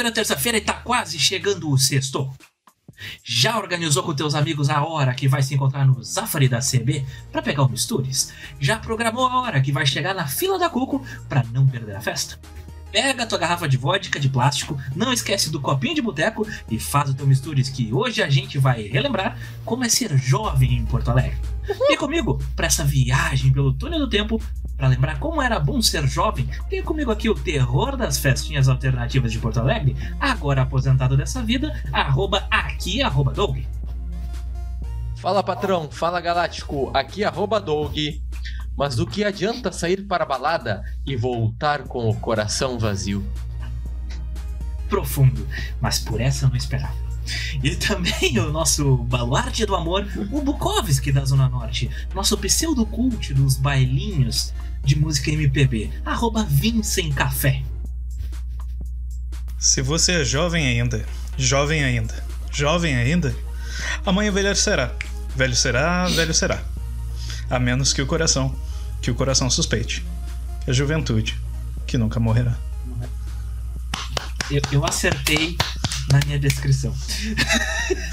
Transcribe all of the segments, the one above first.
Terça-feira, terça-feira e tá quase chegando o sexto. Já organizou com teus amigos a hora que vai se encontrar no Zafari da CB para pegar o Mistures? Já programou a hora que vai chegar na fila da Cuco para não perder a festa? Pega a tua garrafa de vodka de plástico, não esquece do copinho de boteco e faz o teu Mistures que hoje a gente vai relembrar como é ser jovem em Porto Alegre. E comigo, para essa viagem pelo túnel do tempo, para lembrar como era bom ser jovem, tenho comigo aqui o terror das festinhas alternativas de Porto Alegre, agora aposentado dessa vida, arroba aqui, arroba Doug. Fala patrão, fala galáctico, aqui arroba Doug. Mas do que adianta sair para a balada e voltar com o coração vazio? Profundo, mas por essa eu não esperava. E também o nosso baluarte do amor, o Bukowski da Zona Norte, nosso pseudo-cult dos bailinhos de música MPB, arroba Vincent Café. Se você é jovem ainda, jovem ainda, jovem ainda, amanhã velho será. Velho será, velho será. A menos que o coração, que o coração suspeite. A juventude, que nunca morrerá. Eu, eu acertei na minha descrição.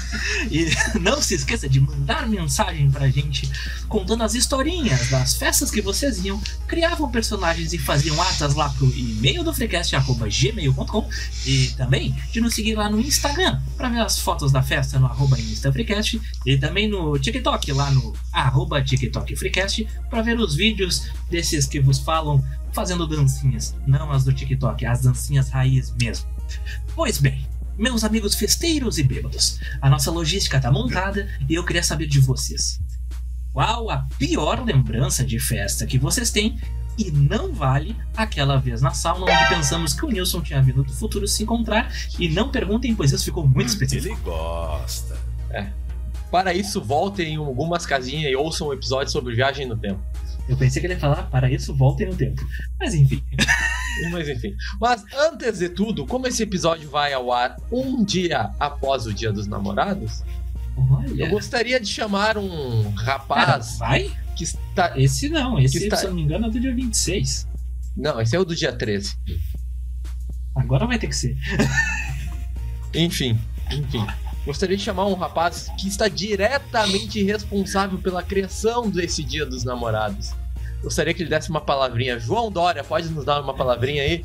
e não se esqueça de mandar mensagem pra gente contando as historinhas das festas que vocês iam, criavam personagens e faziam atas lá pro e-mail do freecast.gmail.com e também de nos seguir lá no Instagram para ver as fotos da festa no arroba InstaFreecast e também no TikTok lá no arroba TikTok Freecast para ver os vídeos desses que vos falam fazendo dancinhas, não as do TikTok, as dancinhas raiz mesmo. Pois bem, meus amigos festeiros e bêbados, a nossa logística tá montada e eu queria saber de vocês. Qual a pior lembrança de festa que vocês têm e não vale aquela vez na sauna onde pensamos que o Nilson tinha vindo do futuro se encontrar e não perguntem, pois isso ficou muito específico. Ele gosta. É. Para isso, voltem em algumas casinhas e ouçam um episódio sobre viagem no tempo. Eu pensei que ele ia falar, para isso voltem no tempo. Mas enfim. Mas enfim. Mas antes de tudo, como esse episódio vai ao ar um dia após o Dia dos Namorados, Olha. eu gostaria de chamar um Cara, rapaz vai? que está. Esse não, esse, está- se eu não me engano, é do dia 26. Não, esse é o do dia 13. Agora vai ter que ser. Enfim, enfim. Gostaria de chamar um rapaz que está diretamente responsável pela criação desse Dia dos Namorados. Gostaria que ele desse uma palavrinha. João Dória, pode nos dar uma palavrinha aí?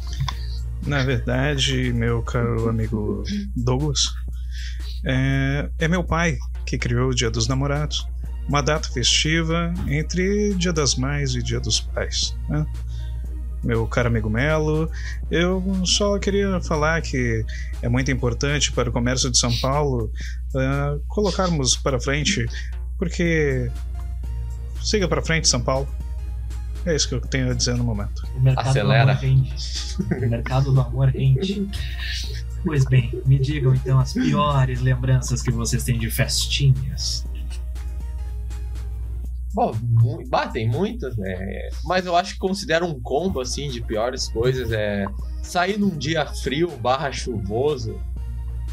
Na verdade, meu caro amigo Douglas, é, é meu pai que criou o Dia dos Namorados, uma data festiva entre Dia das Mães e Dia dos Pais. né? Meu caro amigo Melo, eu só queria falar que é muito importante para o comércio de São Paulo ah, colocarmos para frente, porque siga para frente São Paulo. É isso que eu tenho a dizer no momento. O mercado Acelera. do amor rende. O mercado do amor rende. Pois bem, me digam então as piores lembranças que vocês têm de festinhas. Bom, mu- bah, tem muitas, né? Mas eu acho que considero um combo, assim, de piores coisas. É sair num dia frio barra chuvoso,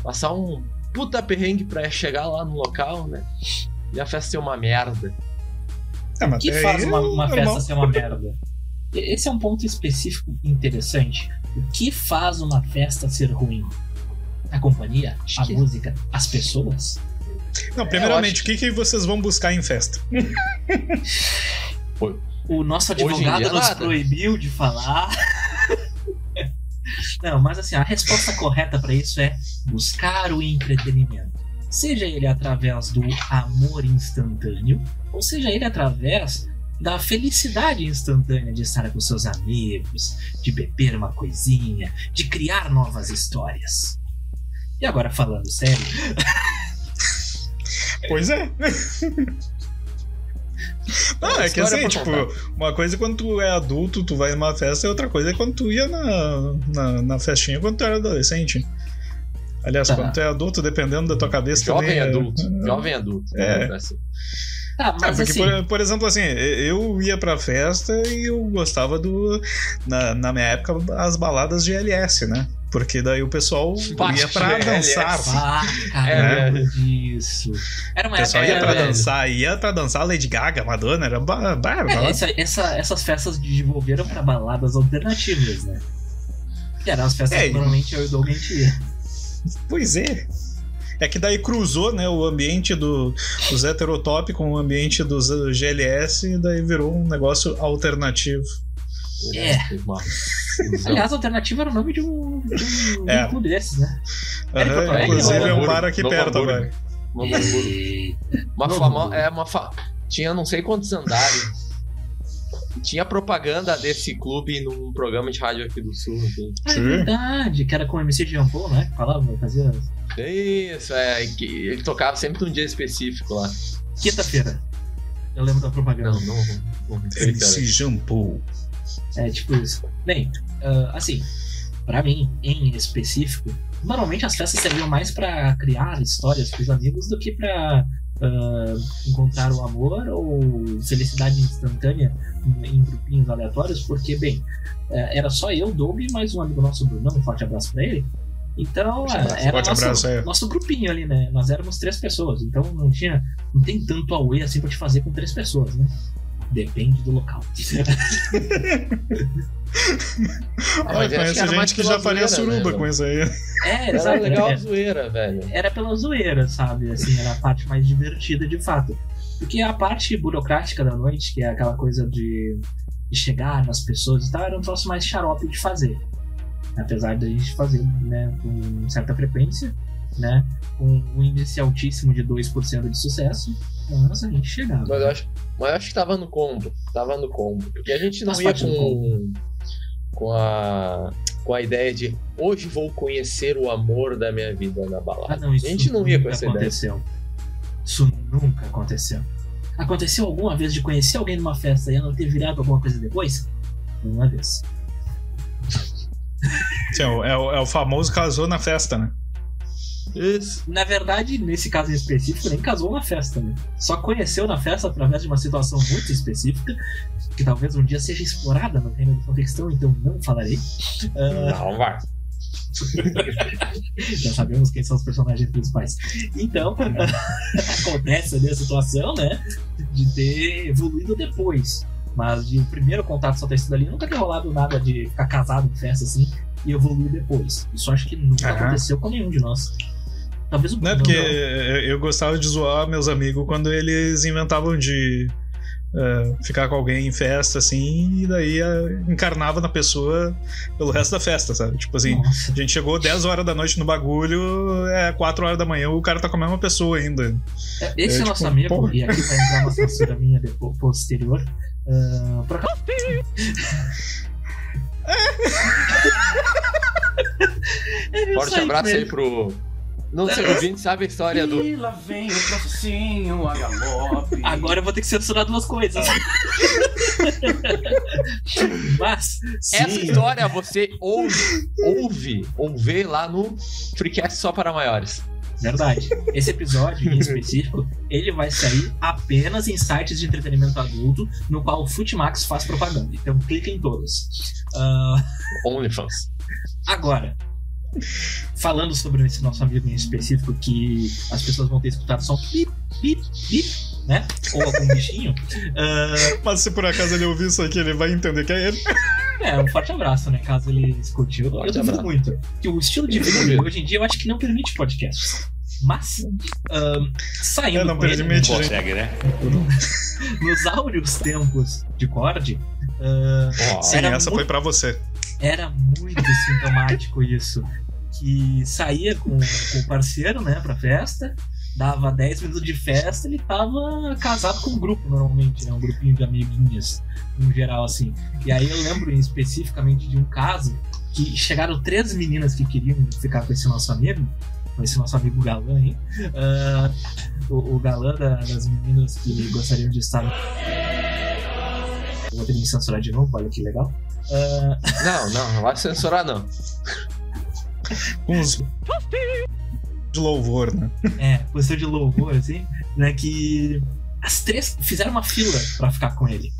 passar um puta perrengue pra chegar lá no local, né? E a festa ser uma merda. É, O que até faz uma, é uma festa ser uma merda? Esse é um ponto específico interessante. O que faz uma festa ser ruim? A companhia? Acho A que- música? As pessoas? Não, É, primeiramente, eu o que, que vocês vão buscar em festa? O nosso advogado dia, nos nada. proibiu de falar. Não, mas assim, a resposta correta para isso é buscar o entretenimento. Seja ele através do amor instantâneo, ou seja ele através da felicidade instantânea de estar com seus amigos, de beber uma coisinha, de criar novas histórias. E agora falando sério, Pois é. Não, é que assim, tipo, contar. uma coisa é quando tu é adulto, tu vai numa festa, e outra coisa é quando tu ia na, na, na festinha quando tu era adolescente. Aliás, Tá. quando tu é adulto, dependendo da tua cabeça Jovem também. é- adulto. Jovem adulto. É. né? Assim. tá, É, mas porque, assim, por, por exemplo, assim, eu ia pra festa e eu gostava do. Na, na minha época, as baladas de LS, né? Porque daí o pessoal ia pra LS. dançar. ah, É, caramba disso. Era O uma pessoal época ia pra velho. dançar, ia pra dançar Lady Gaga, Madonna, era ba- ba- É, essa- essa- essas festas desenvolveram para baladas alternativas, né? Que eram as festas É, que normalmente eu e o Doug a gente ia. Pois é. É que daí cruzou, né, o ambiente do, dos heterotop com o ambiente dos GLS e daí virou um negócio alternativo. É. Uma Aliás, a alternativa era o nome de um, de um, de É. um clube desses, né? Porto Alegre, inclusive é um bar aqui Novo perto Hamburgo. agora. Uma, uma Novo famo... Hamburgo. é uma fa... tinha não sei quantos andares. Tinha propaganda desse clube num programa de rádio aqui do sul. Assim. Ah, é verdade, que era com o MC Jean Paul, né? Que falava, fazia Isso, é. que Ele tocava sempre num dia específico lá. quinta-feira. Eu lembro da propaganda. Não, não. não cara. MC Jampou. É tipo isso. Bem, ah, assim, pra mim, em específico, normalmente as festas serviam mais pra criar histórias pros amigos do que pra ah, encontrar o amor ou felicidade instantânea em, grupinhos aleatórios, porque, bem, eh, era só eu, Doug e mais um amigo nosso, Brunão, um forte abraço pra ele. Então, ah, era Forte nosso, abraço, é. nosso grupinho ali, né? Nós éramos três pessoas, então não tinha, não tem tanto away assim pra te fazer com três pessoas, né? Depende do local. Ah, mas conheço era mais gente que já faria zoeira, suruba né, com isso aí. É, Era legal a é- zoeira, velho. era pela zoeira, sabe? Assim, era a parte mais divertida de fato. Porque a parte burocrática da noite, que é aquela coisa de, de chegar nas pessoas e tal, era um troço mais xarope de fazer. Apesar da gente fazer né, com certa frequência, né? Com um índice altíssimo de 2% de sucesso, mas a gente chegava. Mas eu acho, mas eu acho que tava no combo. Tava no combo. Porque a gente não ia com, com a. Com a ideia de hoje vou conhecer o amor da minha vida na Ah, balada. não, isso a gente não ia com nunca essa ideia. aconteceu. Isso nunca aconteceu. Aconteceu alguma vez de conhecer alguém numa festa e ela ter virado alguma coisa depois? Uma vez. É, o- é o, é o famoso casou na festa, né? Isso. Na verdade, nesse caso em específico, nem casou na festa, né? Só conheceu na festa através de uma situação muito específica, que talvez um dia seja explorada no reino do contextão, então não falarei. Ah, Não, vai. já sabemos quem são os personagens principais. Então, acontece ali a situação, né? De ter evoluído depois. Mas de o primeiro contato só ter sido ali, nunca ter rolado nada de ficar casado em festa assim e evoluir depois. Isso acho que nunca aconteceu com nenhum de nós. Talvez o Não é porque eu eu gostava de zoar meus amigos quando eles inventavam de eh, ficar com alguém em festa, assim, e daí eh, encarnava na pessoa pelo resto da festa, sabe? Tipo assim, Nossa. a gente chegou 10 horas da noite no bagulho, é 4 horas da manhã, o cara tá com a mesma pessoa ainda. Esse é, É, nosso tipo, amigo, porra. e aqui vai entrar uma censura minha depois, posterior. Ah, por acaso. É, Forte abraço com aí pro. Não sei, o ouvinte sabe a história do. E lá vem o processinho a galope. Agora eu vou ter que censurar duas coisas. Mas, Essa sim, história você ouve, ouve ou vê lá no Freecast só para maiores. Verdade. Esse episódio em específico, ele vai sair apenas em sites de entretenimento adulto, no qual o Futimax faz propaganda. Então clique em todos. Ah, OnlyFans. Agora, falando sobre esse nosso amigo em específico, que as pessoas vão ter escutado só um pip, pip, pip, né? Ou algum bichinho. ah, Mas se por acaso ele ouvir isso aqui, ele vai entender que é ele. é, um forte abraço, né? Caso ele escute. Eu, eu duvido muito. Que o estilo de vida hoje em dia eu acho que não permite podcasts. Mas, ah, saindo não com ele. Consegue, né? nos áureos tempos de Cord, ah, Ó, Sim, essa muito- foi pra você. era muito sintomático isso. Que saía com, com o parceiro, né, pra festa, dava 10 minutos de festa, ele tava casado com um grupo, normalmente, né, um grupinho de amiguinhas, no geral, assim. E aí eu lembro especificamente de um caso que chegaram três meninas que queriam ficar com esse nosso amigo, com esse nosso amigo galã, hein? Ah, o, o galã da- das meninas que gostariam de estar. Vou ter que me censurar de novo, olha que legal. Ah, Não, não, não vai censurar não. Com uns. de louvor, né? É, posição de louvor, assim, né? Que as três fizeram uma fila pra ficar com ele.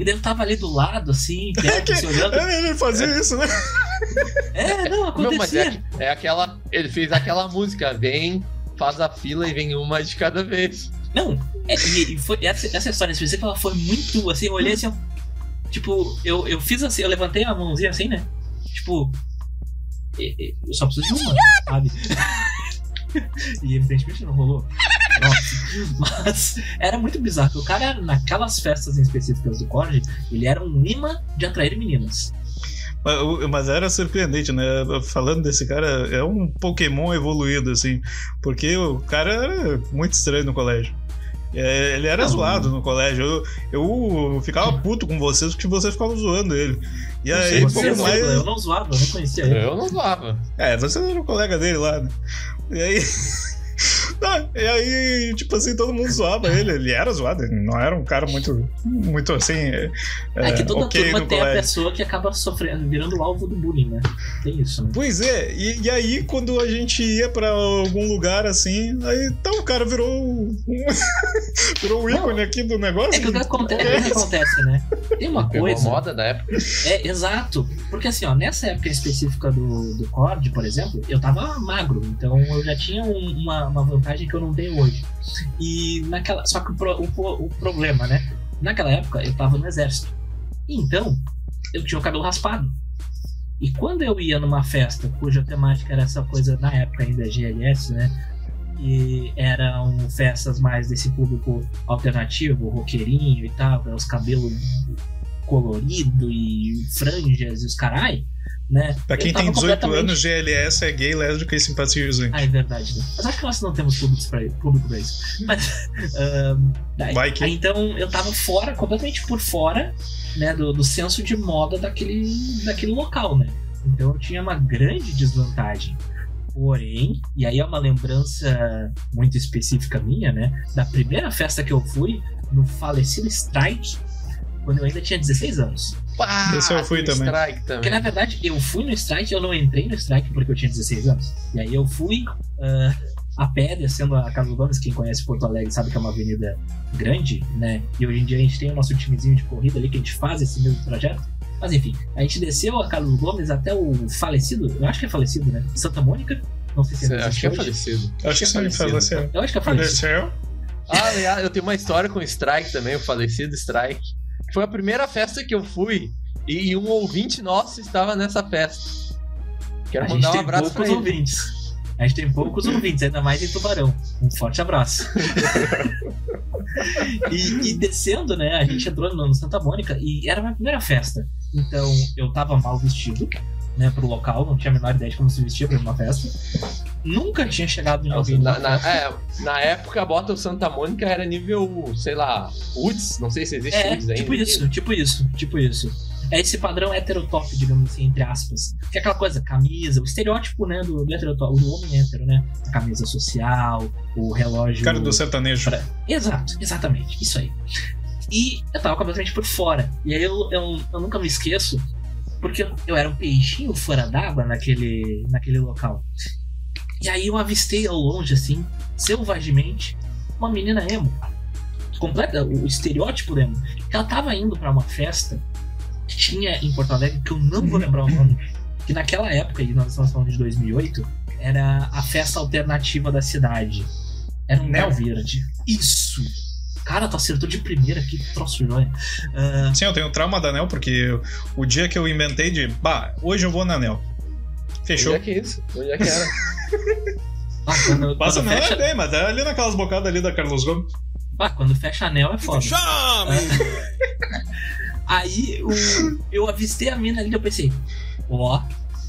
E daí eu tava ali do lado, assim, perto, se olhando. É, Ele fazia isso, né? É, não, Não, mas acontecia. é, é aquela. Ele fez aquela música, vem, faz a fila e vem uma de cada vez. Não, é, e, foi, essa, essa história específica, ela foi muito, assim, eu olhei assim, ó, tipo, eu, eu fiz assim, eu levantei a mãozinha assim, né? Tipo, eu só preciso de uma, sabe? E evidentemente não rolou. Nossa. Mas era muito bizarro. O cara, naquelas festas em específicas do Cord, ele era um imã de atrair meninas. Mas, mas era surpreendente, né? Falando desse cara, é um Pokémon evoluído, assim. Porque o cara era muito estranho no colégio. É, ele era zoado no colégio. Eu, eu ficava puto com vocês porque vocês ficavam zoando ele. E Não aí, sei, mais. zoava, eu não zoava, eu não conhecia ele. Eu não zoava. É, você era o colega dele lá, né? E aí. Ah, e aí, tipo assim, todo mundo zoava ele. Ele era zoado, ele não era um cara muito, muito assim. É, É, que toda ok turma tem a colégio. pessoa que acaba sofrendo, virando o alvo do bullying, né? Tem isso, né? Pois é, e, e aí quando a gente ia pra algum lugar assim, aí tá, o cara virou um, virou o ícone aqui do negócio. É que o que acontece, o que acontece, né? Tem uma Pegou coisa. moda na época. É, exato. Porque assim, ó, nessa época específica do, do Cord, por exemplo, eu tava magro, então eu já tinha um- uma, uma vantagem que eu não tenho hoje. E naquela. Só que o, pro- o, o problema, né? Naquela época eu tava no exército. Então, eu tinha o cabelo raspado. E quando eu ia numa festa cuja temática era essa coisa, na época ainda GLS, né? E eram festas mais desse público alternativo, roqueirinho e tal, os cabelos colorido e franjas e os carai, né? Pra quem tem 18 completamente- anos, GLS é gay, lésbica e simpatizante. Ah, é verdade, né? Mas acho que nós não temos público pra, público pra isso. Mas, ahn, daí- Vai que- aí, então eu tava fora, completamente por fora, né, do, do senso de moda daquele, daquele local, né? Então eu tinha uma grande desvantagem. Porém, e aí é uma lembrança muito específica minha, né? Da primeira festa que eu fui, no falecido Strike, quando eu ainda tinha 16 anos. Pá, Esse eu fui também. Strike Porque também. na verdade eu fui no strike, eu não entrei no strike porque eu tinha 16 anos. E aí eu fui ah, a pé descendo a Carlos Gomes, quem conhece Porto Alegre sabe que é uma avenida grande, né? E hoje em dia a gente tem o nosso timezinho de corrida ali que a gente faz esse mesmo trajeto. Mas enfim, a gente desceu a Carlos Gomes até o falecido, eu acho que é falecido, né? Santa Mônica. Não sei se ainda Acho que é falecido. Acho que sim, falecido. faleceu. Eu acho que é falecido. Faleceu? Ah, aliás, eu tenho uma história com o Strike também, o falecido Strike. Foi a primeira festa que eu fui e um ouvinte nosso estava nessa festa. Quero A gente mandar um abraço poucos ele. ouvintes. A gente tem poucos ouvintes, ainda mais em Tubarão. Um forte abraço. e, e descendo, né? A gente entrou no Santa Mônica e era a minha primeira festa. Então eu tava mal vestido, né, pro local, não tinha a menor ideia de como se vestia pra uma festa. Nunca tinha chegado em alguém Na, na- é, na época, a bota o Santa Mônica era nível, sei lá, UDS, não sei se existe É, UDS ainda. tipo isso, tipo isso, tipo isso. É esse padrão heterotop, digamos assim, entre aspas. Que é aquela coisa, camisa, o estereótipo, né, do, do heterotop, do homem hétero, né? A camisa social, o relógio. Cara do sertanejo. Pra- Exato, exatamente, isso aí. E eu tava completamente por fora. E aí eu, eu, eu nunca me esqueço, porque eu, era um peixinho fora d'água naquele, naquele local. E aí eu avistei ao longe, assim, selvagemente, uma menina emo. Completa, o estereótipo emo. Que ela tava indo pra uma festa que tinha em Porto Alegre, que eu não vou lembrar o nome, que naquela época, e nós estamos falando de 2008, era a festa alternativa da cidade. Era um. Neo Verde. Isso! Cara, tu acertou de primeira, que troço joia. Ah, Sim, eu tenho trauma da Anel, porque o dia que eu inventei de. Bah, hoje eu vou na Anel. Fechou. Onde é que é isso? Onde é que era? ah, quando, Passa quando não, fecha, é bem, mas é ali naquelas bocadas ali da Carlos Gomes. ah, quando fecha anel é foda. Chame! Aí o- eu avistei a mina ali e eu pensei, ó,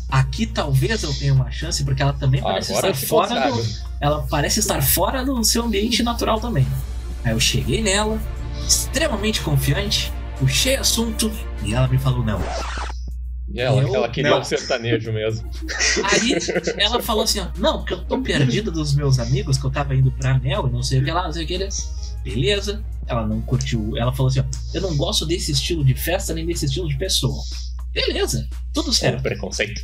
aqui talvez eu tenha uma chance, porque ela também parece Agora estar fora do, ela parece estar fora do seu ambiente natural também. Aí eu cheguei nela, extremamente confiante, puxei assunto e ela me falou não. E ela, Eu- ela queria não. um sertanejo mesmo. Aí ela falou assim, ó, não, porque eu tô perdida dos meus amigos, que eu tava indo pra Anel e não sei o que lá, não sei o que. Beleza. Ela não curtiu. Ela falou assim, ó, eu não gosto desse estilo de festa nem desse estilo de pessoa. Beleza, tudo É certo. preconceito.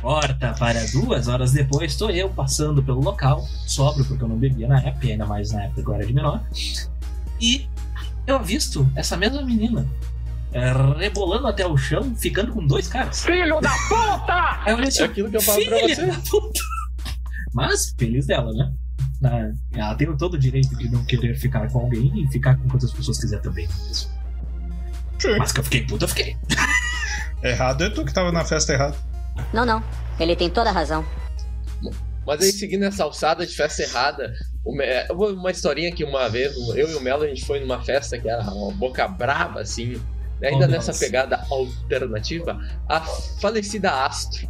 Corta para duas horas depois, estou eu passando pelo local, sóbrio porque eu não bebia na época, ainda mais na época que eu era de menor. E eu avisto essa mesma menina é, rebolando até o chão, ficando com dois caras. Filho da puta! Aí eu olhei assim, É aquilo que eu falo pra você. da puta! Mas, feliz dela, né? Ela tem todo o direito de não querer ficar com alguém e ficar com quantas pessoas quiser também. Sim. Mas que eu fiquei puta, eu fiquei. Errado é tu que tava na festa errada. Não, não. Ele tem toda a razão. Mas aí, seguindo essa alçada de festa errada, uma historinha que uma vez, eu e o Melo, a gente foi numa festa que era uma boca braba, assim, né, ainda Oh, nessa pegada alternativa, a falecida Astro.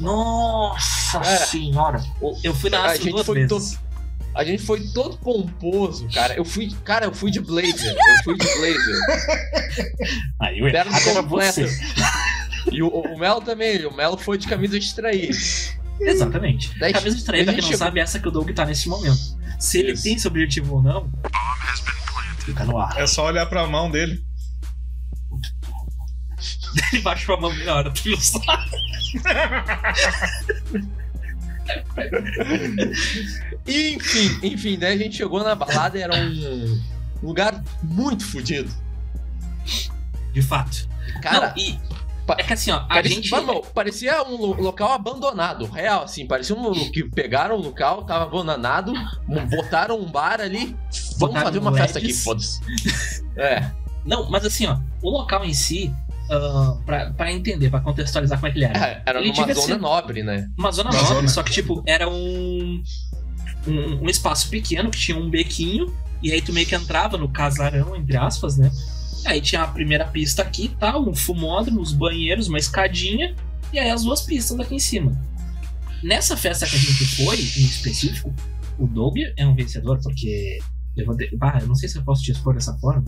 Nossa É. senhora. O- Eu fui na a Astro gente duas foi vezes. A gente foi todo pomposo, cara. Eu fui, cara, eu fui de blazer. Eu fui de blazer. Aí o errado era completo. você. E o, o Melo também. O Melo foi de camisa de trair. Exatamente. Daí- Camisa de trair, pra quem não chegou- sabe, é essa que o Doug tá nesse momento. Se ele Isso. tem esse objetivo ou não, fica no ar. É só olhar pra mão dele. Ele baixa a mão melhor, tu não sabe. Enfim, enfim, daí a gente chegou na balada e era um lugar muito fodido. De fato. Cara, não, e. É que assim, ó, a parecia, gente. Vamos, parecia um lo- local abandonado, real, assim. Parecia um que pegaram o local, tava abandonado, botaram um bar ali. Vamos Botaram fazer uma festa aqui, LEDs. foda-se. É, Não, mas assim, ó, o local em si, ah, pra, pra entender, pra contextualizar como é que ele era. é, era Ele numa zona ser- nobre, né? Uma zona Uma nobre, zona. só que, tipo, era um, um. um espaço pequeno que tinha um bequinho, e aí tu meio que entrava no casarão, entre aspas, né? Aí tinha a primeira pista aqui tal, um fumódromo, os banheiros, uma escadinha, e aí as duas pistas aqui em cima. Nessa festa que a gente foi, em específico, o Doug é um vencedor, porque. Eu, vou de... ah, eu não sei se eu posso te expor dessa forma,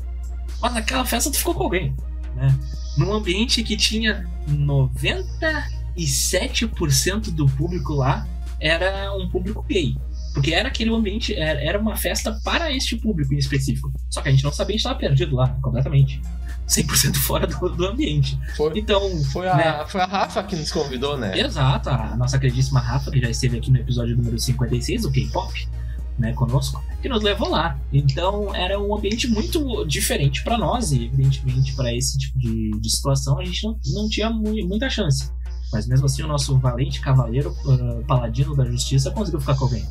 mas naquela festa tu ficou com alguém, né? Num ambiente que tinha 97% do público lá era um público gay. Porque era aquele ambiente, era, uma festa para este público em específico. Só que a gente não sabia, a gente estava perdido lá, completamente. 100% fora do, do ambiente. Foi, Então, foi, a, né? foi a Rafa que nos convidou, né? Exato, a nossa queridíssima Rafa, que já esteve aqui no episódio número 56 do K-pop, né, conosco, que nos levou lá. Então era um ambiente muito diferente para nós, e evidentemente para esse tipo de, de situação a gente não, não tinha mu- muita chance. Mas mesmo assim, o nosso valente cavaleiro, ah, paladino da justiça, conseguiu ficar com alguém.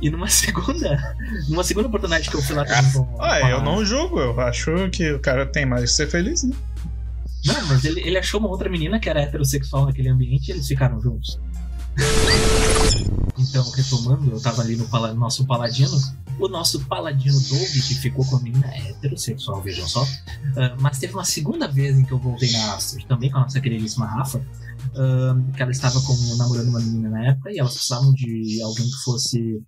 E numa segunda, numa segunda oportunidade que eu fui lá também com, Ah, com a- eu não julgo, eu acho que o cara tem mais que ser feliz, né? Não, mas ele, ele achou uma outra menina que era heterossexual naquele ambiente e eles ficaram juntos. Então, retomando, eu tava ali no pala- nosso paladino. O nosso paladino Doug, que ficou com a menina heterossexual, vejam só. Ah, mas teve uma segunda vez em que eu voltei na Astro, também com a nossa queridíssima Rafa, ah, que ela estava com, namorando uma menina na época e elas precisavam de alguém que fosse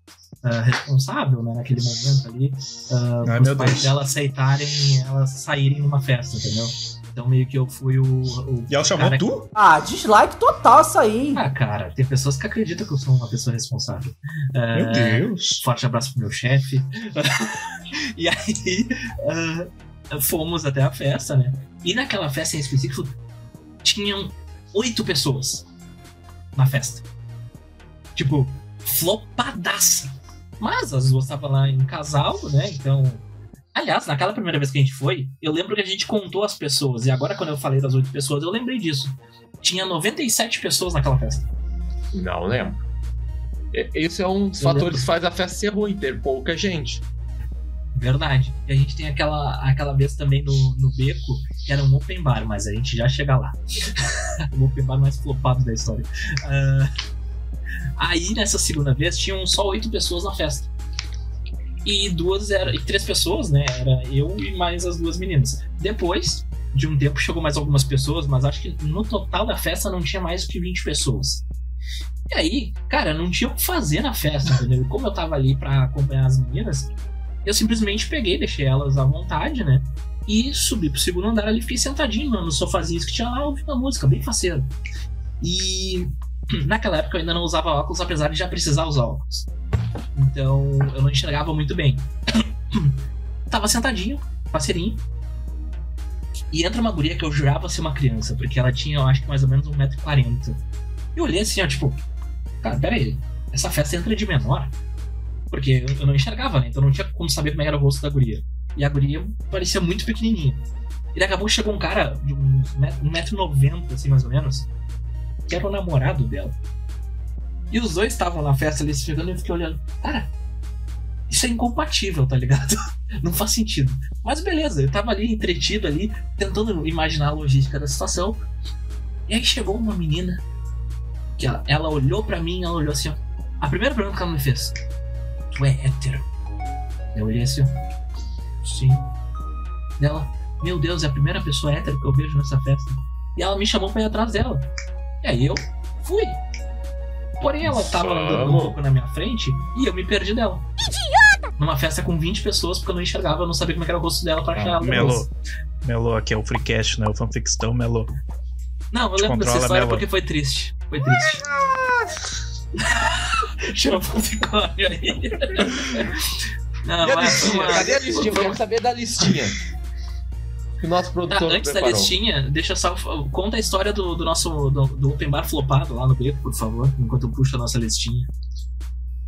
ah, responsável né, naquele momento ali, uh, Ai, os pais Deus. dela aceitarem elas saírem numa festa, entendeu? Então meio que eu fui o. o E ela chamou cara tu? Ah, dislike total essa aí. ah, cara, tem pessoas que acreditam que eu sou uma pessoa responsável. É, Meu Deus. Forte abraço pro meu chefe. e aí, ah, fomos até a festa, né? E naquela festa em específico, tinham oito pessoas na festa. Tipo, flopadaça. Mas as duas estavam lá em casal, né? Então. Aliás, naquela primeira vez que a gente foi, eu lembro que a gente contou as pessoas. E agora, quando eu falei das oito pessoas, eu lembrei disso. Tinha 97 pessoas naquela festa. Não lembro. Esse é um dos Eu fatores lembro. que faz a festa ser ruim, ter pouca gente. Verdade. E a gente tem aquela, aquela vez também no, no Beco, que era um open bar, mas a gente já chega lá. o open bar mais flopado da história. Ah, aí, nessa segunda vez, tinham só oito pessoas na festa. E duas era, e três pessoas, né? Era eu e mais as duas meninas. Depois de um tempo chegou mais algumas pessoas, mas acho que no total da festa não tinha mais do que 20 pessoas. E aí, cara, não tinha o que fazer na festa, entendeu? Como eu tava ali pra acompanhar as meninas, eu simplesmente peguei, deixei elas à vontade, né? E subi pro segundo andar ali, fiquei sentadinho mano, nos sofazinhos que tinha lá, ouvindo a música, bem faceiro. E naquela época eu ainda não usava óculos, apesar de já precisar usar óculos. Então eu não enxergava muito bem. Tava sentadinho, faceirinho. E entra uma guria que eu jurava ser uma criança, porque ela tinha, eu acho que mais ou menos 1,40m. Eu olhei assim, ó, tipo, cara, pera aí, essa festa entra de menor? Porque eu- não enxergava, né? Então não tinha como saber como era o rosto da guria. E a guria parecia muito pequenininha. E daqui a pouco chegou um cara de uns met- 1,90m, assim, mais ou menos, que era o namorado dela. E os dois estavam na festa ali se pegando e eu fiquei olhando. Cara, isso é incompatível, tá ligado? Não faz sentido. Mas beleza, eu tava ali entretido ali, tentando imaginar a logística da situação. E aí chegou uma menina Que ela, ela olhou pra mim, ela olhou assim, ó. A primeira pergunta que ela me fez: Tu é hétero? Eu olhei assim, ó. Sim. Ela, meu Deus, é a primeira pessoa hétero que eu vejo nessa festa. E ela me chamou pra ir atrás dela. E aí eu fui. Porém, ela tava andando um Vamos. pouco na minha frente e eu me perdi dela. Idiota! Numa festa com 20 pessoas, porque eu não enxergava, eu não sabia como é que era o rosto dela pra achar ela. depois. Melo. Melo, aqui é o Freecast, né? O fanfictão, Melo. Não, eu Te lembro dessa história Melo. porque foi triste. Foi triste. Chama o unicórnio aí. Não, E a mas listinha? uma- Cadê a listinha? Eu quero saber da listinha. Que o nosso Tá, produtor antes da preparou. listinha, deixa só. Conta a história do, do nosso. Do, do Open Bar flopado lá no beco, por favor, enquanto eu puxo a nossa listinha.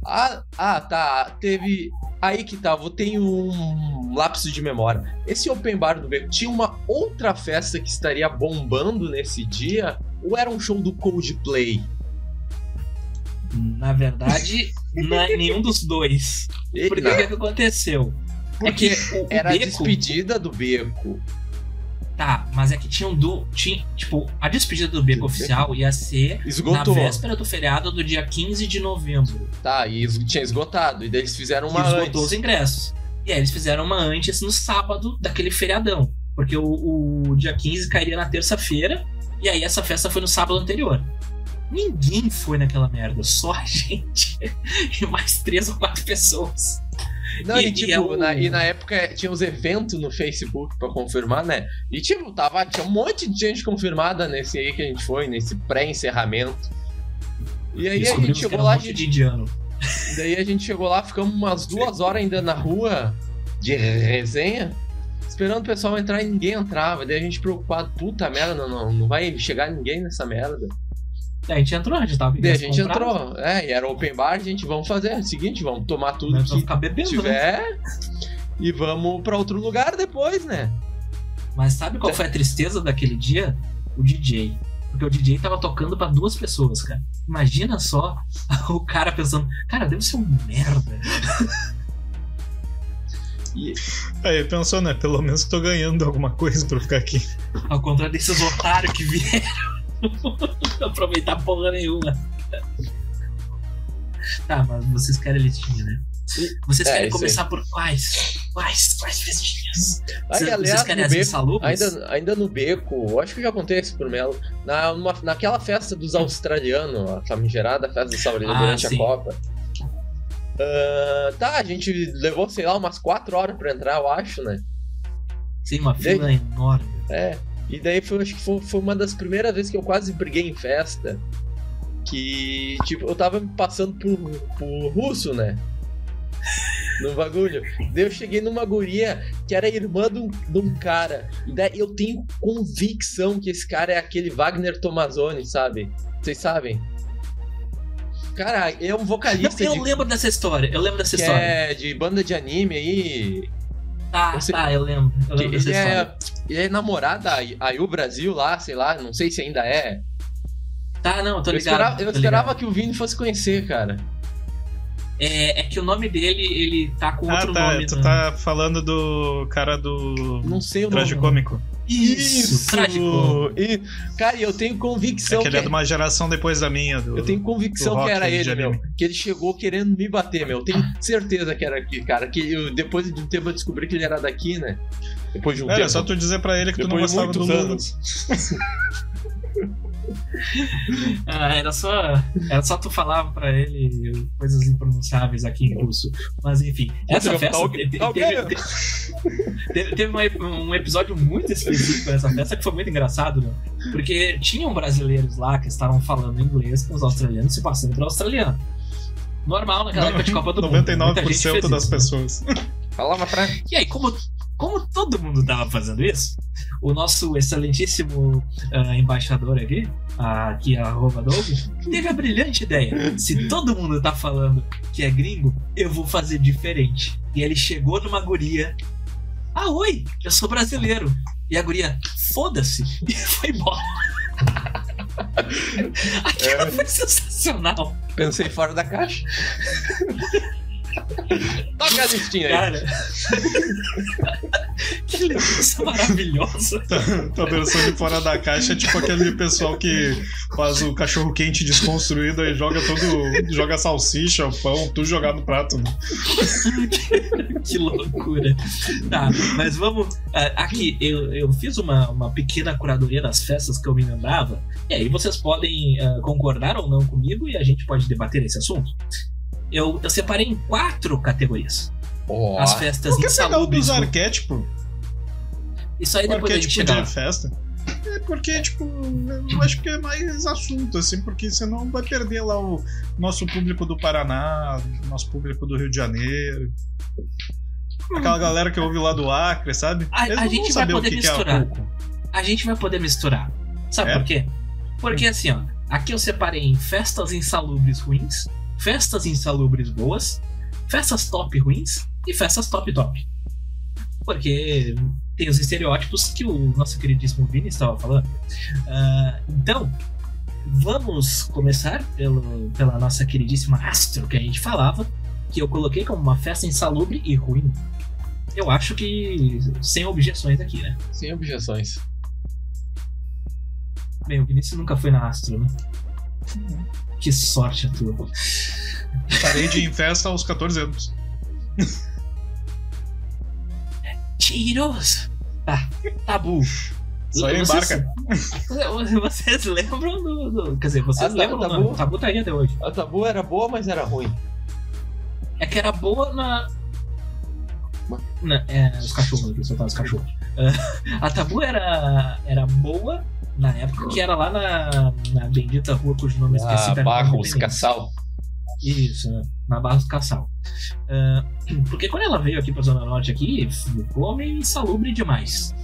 Ah, ah, tá. Teve. Aí que tá, eu tenho um lapso de memória. Esse Open Bar do Beco tinha uma outra festa que estaria bombando nesse dia? Ou era um show do Coldplay? Na verdade, não é nenhum dos dois. Porque o que, que aconteceu? porque é que o, o era a beco. despedida do Beco. Tá, mas é que tinham do. Tinha, tipo, a despedida do beco oficial ia ser Esgotou. na véspera do feriado do dia 15 de novembro. Tá, e tinha esgotado. E daí eles fizeram uma que esgotou antes. os ingressos. E aí eles fizeram uma antes no sábado daquele feriadão. Porque o, o dia 15 cairia na terça-feira. E aí essa festa foi no sábado anterior. Ninguém foi naquela merda, só a gente. E mais três ou quatro pessoas. Não, E- e, e tipo, é o- na, e na época tinha os eventos no Facebook pra confirmar, né? E tipo, tava, tinha um monte de gente confirmada nesse aí que a gente foi, nesse pré-encerramento. E aí a gente chegou um lá, gente, de indiano. daí a gente chegou lá, ficamos umas duas horas ainda na rua de resenha, esperando o pessoal entrar e ninguém entrava. Daí a gente preocupado, puta merda, não, não, não vai chegar ninguém nessa merda. Daí a gente entrou, a gente tava a gente entrou, é, e era open bar, gente, vamos fazer é o seguinte, vamos tomar tudo Mas que ficar bebendo, né? tiver e vamos pra outro lugar depois, né? Mas sabe qual foi a tristeza daquele dia? O DJ. Porque o DJ tava tocando pra duas pessoas, cara. Imagina só o cara pensando, cara, deve ser um merda. Aí pensou, né? Pelo menos tô ganhando alguma coisa pra ficar aqui. Ao contrário desses otários que vieram. Não aproveitar porra nenhuma. Tá, mas vocês querem listinha, né? Vocês É, querem isso aí. começar por quais? Quais? Quais festinhas? Aí, Vocês, aliás, vocês querem as beco, insalubres? ainda, ainda no beco, acho que já contei isso pro Melo, na, numa- naquela festa dos australianos, a famigerada festa dos australianos Ah, durante sim. a Copa. Ah, tá, a gente levou, sei lá, umas 4 horas pra entrar, eu acho, né? Sim, uma fila enorme. É. E daí foi, acho que foi, foi uma das primeiras vezes que eu quase briguei em festa. Que, tipo, eu tava me passando por, por russo, né? No bagulho. Daí eu cheguei numa guria que era irmã de um, de um cara. E daí eu tenho convicção que esse cara é aquele Wagner Tomazoni, sabe? Vocês sabem? Cara, é um vocalista eu de, lembro dessa história, eu lembro dessa que história. é de banda de anime aí. Tá, Você- tá, eu lembro. Eu lembro dessa ele, é, ele é namorado da Ayu Brasil lá, sei lá, não sei se ainda é. Tá, não, tô eu ligado. esperava, eu esperava ligado. que o Vini fosse conhecer, cara. É, é que o nome dele, ele tá com Ah, outro tá. nome. Tu né? tá falando do cara do. Não sei o nome. Tragicômico. Isso, trágico. E, cara, e eu tenho É convicção que ele que é de uma geração depois da minha. Do... Eu tenho convicção que era ele, meu. Que ele chegou querendo me bater, meu. Eu tenho certeza que era aqui, cara. Que eu, depois de um tempo eu descobri que ele era daqui, né? Depois de um Era tempo. só tu dizer pra ele que tu não depois gostava do Lula. Ah, era só, era só tu falar pra ele coisas impronunciáveis aqui em russo. Mas enfim, essa festa tá ok. teve, te- teve, teve uma- um episódio muito específico nessa festa que foi muito engraçado, né? Porque tinham brasileiros lá que estavam falando inglês com os australianos se passando por australiano. Normal naquela época de Copa do Mundo. Muita gente 99% fez das isso. pessoas. Falava pra. E aí, como, como todo mundo tava fazendo isso, o nosso excelentíssimo ah, embaixador aqui, ah, que é Doug, teve a brilhante ideia. Se todo mundo tá falando que é gringo, eu vou fazer diferente. E ele chegou numa guria. Ah, oi, eu sou brasileiro. E a guria, foda-se, e foi embora. Aquilo foi sensacional. Pensei fora da caixa. Toca a listinha aí. Cara, que lembrança maravilhosa. Tua versão de fora da caixa é tipo aquele pessoal que faz o cachorro quente desconstruído e joga todo. joga salsicha, o pão, tudo jogado no prato. Né? que loucura. Tá, mas vamos. ah, Aqui, eu, eu fiz uma, uma pequena curadoria das festas que eu me lembrava. E aí vocês podem ah, concordar ou não comigo e a gente pode debater esse assunto. Eu, eu separei em quatro categorias. Ó, As festas Por que pegar insalubres. dos arquétipos? Isso aí O depois a gente chega lá. de festa? É porque, tipo, eu acho que é mais assunto, assim, porque senão vai perder lá o nosso público do Paraná, nosso público do Rio de Janeiro. Aquela galera que ouve lá do Acre, sabe? A- a gente vai saber poder o que, misturar. que é. A gente vai poder misturar. Sabe É? por quê? Porque assim, ó. Aqui eu separei em festas insalubres ruins, festas insalubres boas, festas top ruins e festas top top. Porque tem os estereótipos que o nosso queridíssimo Vini estava falando. Ah, então, vamos começar pelo, pela nossa queridíssima Astro que a gente falava, que eu coloquei como uma festa insalubre e ruim. Eu acho que sem objeções aqui, né? sem objeções. Bem, o Vinícius nunca foi na Astro, né? Que sorte a tua. Parei de ir em festa aos 14 anos. Cheiroso! Tá, tabu. Só aí Vocês- embarca. Vocês lembram do. do- quer dizer, vocês Ah, tá, lembram do tabu. tabu tá aí até hoje. A tabu era boa, mas era ruim. É que era boa na. na é, os cachorros aqui, soltar os cachorros. Ah, a tabu era, era boa na época que era lá na, na bendita rua cujo nome eu esqueci Ah, da Barros. Cassal. Isso, né? na Barros Cassal. Ah, porque quando ela veio aqui pra Zona Norte aqui, ficou meio insalubre demais.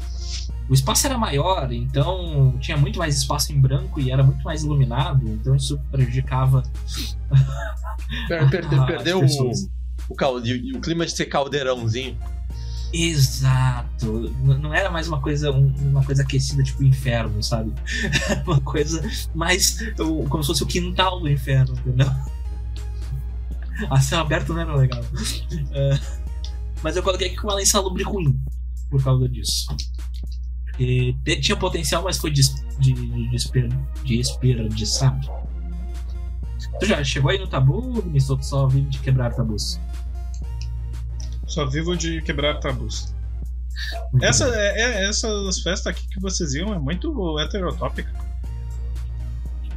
O espaço era maior, então tinha muito mais espaço em branco e era muito mais iluminado, então isso prejudicava Per- per- perdeu o, o, calde- o clima de ser caldeirãozinho. Exato. Não era mais uma coisa, um- uma coisa aquecida tipo inferno, sabe? Era uma coisa mais como se fosse o quintal do inferno, entendeu? A céu aberto não era legal. É, mas eu coloquei aqui com uma insalubre ruim por causa disso. Porque tinha potencial, mas foi des, de, de, desper. Tu já chegou aí no tabu, Vinícius? Ou só vive de quebrar tabus? Só vivo de quebrar tabus. Muito Essa, é, é- essas festas aqui que vocês iam é muito heterotópica.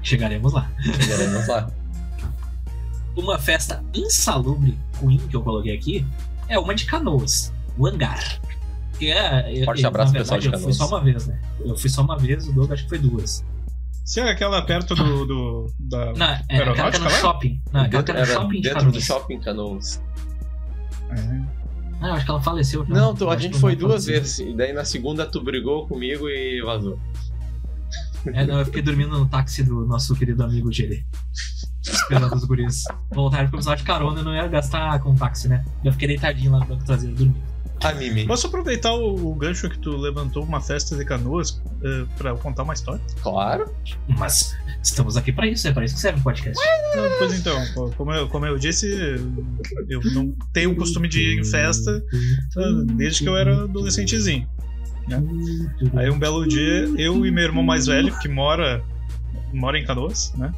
Chegaremos lá. Chegaremos lá. Uma festa insalubre ruim que eu coloquei aqui é uma de canoas, o hangar. Que é, Forte eu, abraço, na pessoal de verdade, Eu fui Canoas. só uma vez, né? Eu fui só uma vez, o Doug acho que foi duas. Se é aquela perto do. do da... Não, é aquela no shopping. Não, aquela que no Era shopping de dentro Canoas. do shopping Canoas. É. Ah, eu acho que ela faleceu já. Não, tu, a gente foi duas faleceu. vezes. E daí na segunda tu brigou comigo e vazou. É, não, eu fiquei dormindo no táxi do nosso querido amigo Gere. Esperando os guris voltarem porque eu precisava de carona e não ia gastar com táxi, né? Eu fiquei deitadinho lá no banco traseiro dormindo. A Mimi. Posso aproveitar o, o gancho que tu levantou uma festa de canoas eh, pra eu contar uma história? Claro. Mas estamos aqui pra isso, é pra isso que serve o podcast. Ah, Pois então, como eu, como eu disse, eu não tenho o costume de ir em festa ah, desde que eu era adolescentezinho. Aí um belo dia, eu e meu irmão mais velho, que mora, mora em Canoas, né?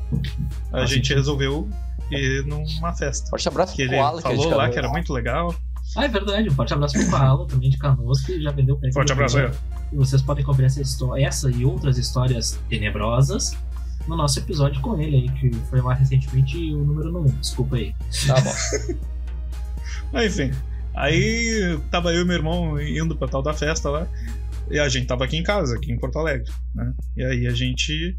A Faz gente resolveu ir numa festa. Forte abraço Que ele Koala, que é falou lá que era muito legal. Ah, é verdade. Um forte abraço pro Paolo, também de Canoas, que já vendeu pack Forte abraço aí. E vocês podem conferir essa, histó- essa e outras histórias tenebrosas no nosso episódio com ele aí, que foi lá recentemente o número 1. Desculpa aí. Tá bom. Mas, enfim. Aí tava eu e meu irmão indo pra tal da festa lá. E a gente tava aqui em casa, aqui em Porto Alegre, né? E aí a gente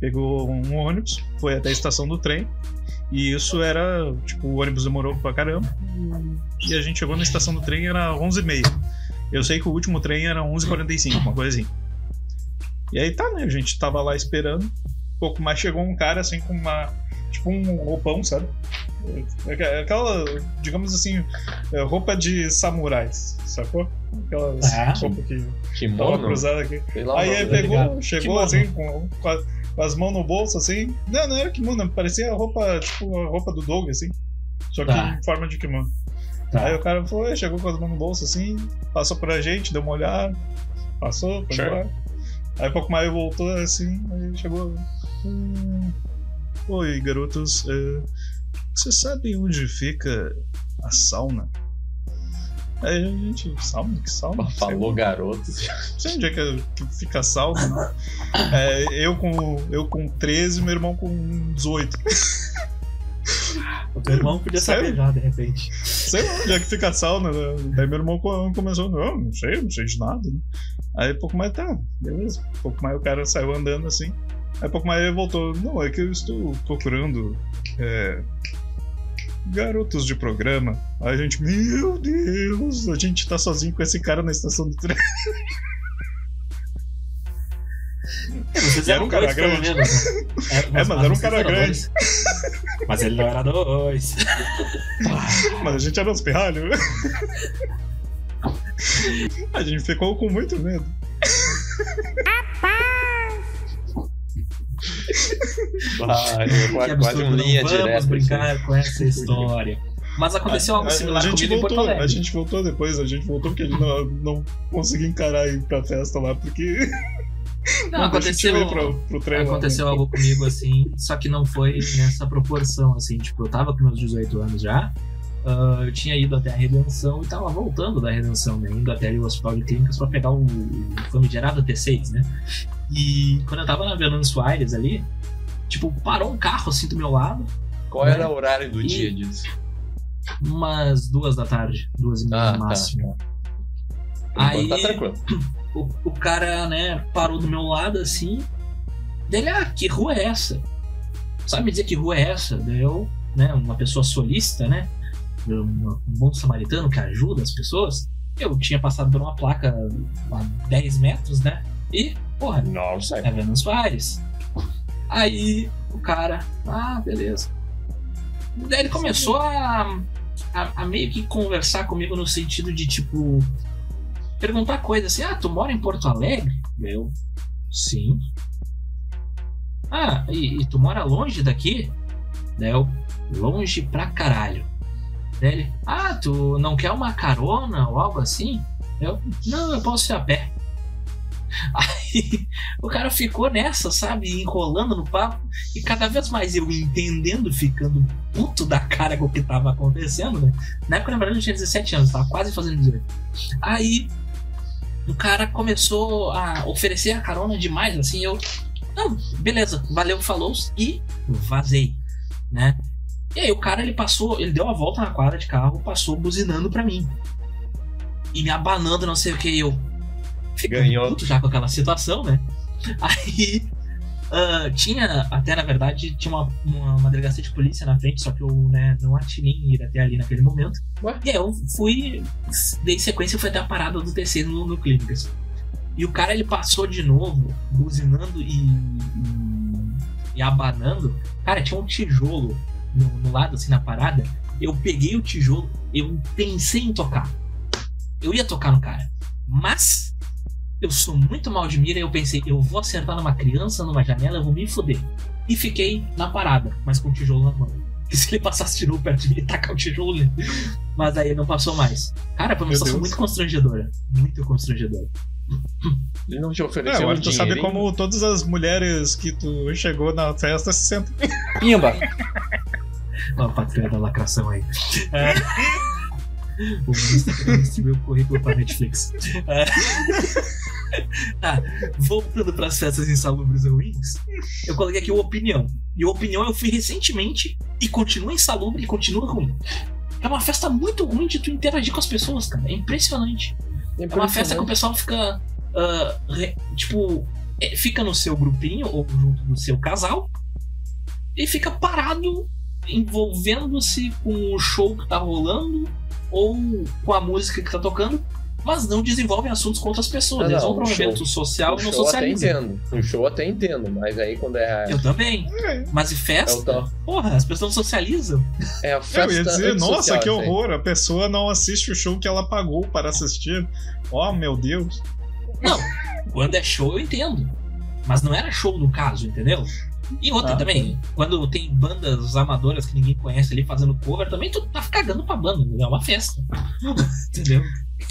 pegou um ônibus, foi até a estação do trem. E isso era, tipo, o ônibus demorou pra caramba. E a gente chegou na estação do trem era 11h30. Eu sei que o último trem era 11h45, uma coisa assim. E aí tá, né? A gente tava lá esperando. Um pouco mais chegou um cara assim com uma. Tipo um roupão, sabe? Aquela, digamos assim, é, roupa de samurais, sacou? Aquelas Ah. roupa que tava Kimono. cruzada aqui. Lá Aí ele pegou, ligado? chegou Kimono. assim, com, com, a- com as mãos no bolso, assim. Não, não era kimono, parecia a roupa, tipo, a roupa do Doug, assim. Só que Tá. em forma de kimono. Tá. Aí o cara foi, chegou com as mãos no bolso assim, passou pra gente, deu uma olhada, passou, foi Sure. embora. Aí pouco mais voltou assim, aí chegou. "Hum, Oi, garotos, é, vocês sabem onde fica a sauna? Aí a gente, sauna? Que? Sei Falou garoto. Não sei onde é que, que fica sauna. né? É, eu, com, eu com 13 meu irmão com 18. O teu irmão podia Sério? saber já, de repente. Sei lá onde é que fica sauna. Né? Daí meu irmão co- começou, não, não sei, não sei de nada. Né? Aí pouco mais, tá, beleza. Pouco mais o cara saiu andando assim. Aí pouco mais ele voltou, não, é que eu estou procurando é, garotos de programa. Aí a gente, meu Deus, a gente tá sozinho com esse cara na estação do trem. É, Vocês Era eram um cara dois, pelo grande. menos, né? É, mas era um cara eram grande. dois. Mas ele não era dois. Mas a gente era uns pirralhos. a gente ficou com muito medo. Ah, Que quase, quase um não linha vamos direta. brincar com essa história. Mas aconteceu algo A- a- similar a gente comigo em voltou, Porto Alegre. A gente voltou depois, a gente voltou porque ele não, não conseguia encarar ir pra festa lá, porque. Não, gente aconteceu, pro, pro trem lá, aconteceu né? algo comigo assim, só que não foi nessa proporção, assim. Tipo, eu tava com meus 18 anos já. ah, eu tinha ido até a Redenção e tava voltando da Redenção, né? Indo até ali o Hospital de Clínicas pra pegar o, o famigerado T6, né? E quando eu tava na Venâncio Soares ali, tipo, parou um carro assim do meu lado, Qual era o horário do E- dia disso? umas duas da tarde, duas e meia Ah, no tá, máximo. Por Aí- Tá tranquilo. o, o cara, né, parou do meu lado assim. Dele, ah, que rua é essa? Sabe me dizer que rua é essa? Daí eu, né, uma pessoa solícita, né? Um, um bom samaritano que ajuda as pessoas. Eu tinha passado por uma placa a 10 metros, né? E, porra, Nossa, é Venus Aires. Aí o cara, ah, beleza. Daí ele começou a, a, a meio que conversar comigo no sentido de tipo. Perguntar coisas assim, ah, tu mora em Porto Alegre? Eu, sim. Ah, e, e tu mora longe daqui? Eu, longe pra caralho. Ele, ah, tu não quer uma carona ou algo assim? Eu, não, eu posso ir a pé. Aí o cara ficou nessa, sabe? Enrolando no papo. E cada vez mais eu entendendo, ficando puto da cara com o que tava acontecendo, né? Na época, verdade, eu tinha 17 anos, tava quase fazendo 18. Aí o cara começou a oferecer a carona demais, assim. Eu, não, beleza, valeu, falou e vazei, né? E aí o cara ele passou, ele deu uma volta na quadra de carro, passou buzinando pra mim. E me abanando, não sei o que, eu. Ganhou. puto já com aquela situação, né? Aí ah, tinha, até na verdade, tinha uma, uma, uma delegacia de polícia na frente, só que eu né, não atinei em ir até ali naquele momento. Ué? E aí eu fui, dei sequência e fui até a parada do TC no, no Clínicas. E o cara ele passou de novo, buzinando e, e, e abanando. Cara, tinha um tijolo no, no lado, assim, na parada. Eu peguei o tijolo, eu pensei em tocar. Eu ia tocar no cara. Mas eu sou muito mal de mira e eu pensei, eu vou acertar numa criança, numa janela, eu vou me foder. E fiquei na parada, mas com o tijolo na mão. E se ele passasse de novo perto de mim e tacar o tijolo nele. Mas aí não passou mais. Cara, foi uma Meu situação Deus. muito constrangedora. Muito constrangedora. ele não te É, ofereceu agora um tu sabe dinheirinho? como todas as mulheres que tu chegou na festa se sentem. Pimba. Ó, a patrulha da lacração aí. É. O ministro tá distribuir o currículo pra Netflix. É. Tá, voltando pras festas insalubres e ruins, eu coloquei aqui o opinião. E o opinião eu fui recentemente e continua insalubre e continua ruim. É uma festa muito ruim de tu interagir com as pessoas, cara. É impressionante. É uma festa que o pessoal fica. ah, re- tipo, é, fica no seu grupinho ou junto do seu casal e fica parado envolvendo-se com o show que tá rolando ou com a música que tá tocando, mas não desenvolvem assuntos com outras pessoas. Não, Eles vão pra um evento social e não show até socializam. entendo. O show até entendo, mas aí quando é, Eu também. Mas e festa? Porra, as pessoas não socializam. é a Eu festa. ia dizer, nossa, que horror, a pessoa não assiste o show que ela pagou para assistir. Oh, meu Deus. Não, quando é show eu entendo. Mas não era show no caso, entendeu? E outra Ah, também, quando tem bandas amadoras que ninguém conhece ali fazendo cover, também tu tá cagando pra banda, é uma festa. Entendeu?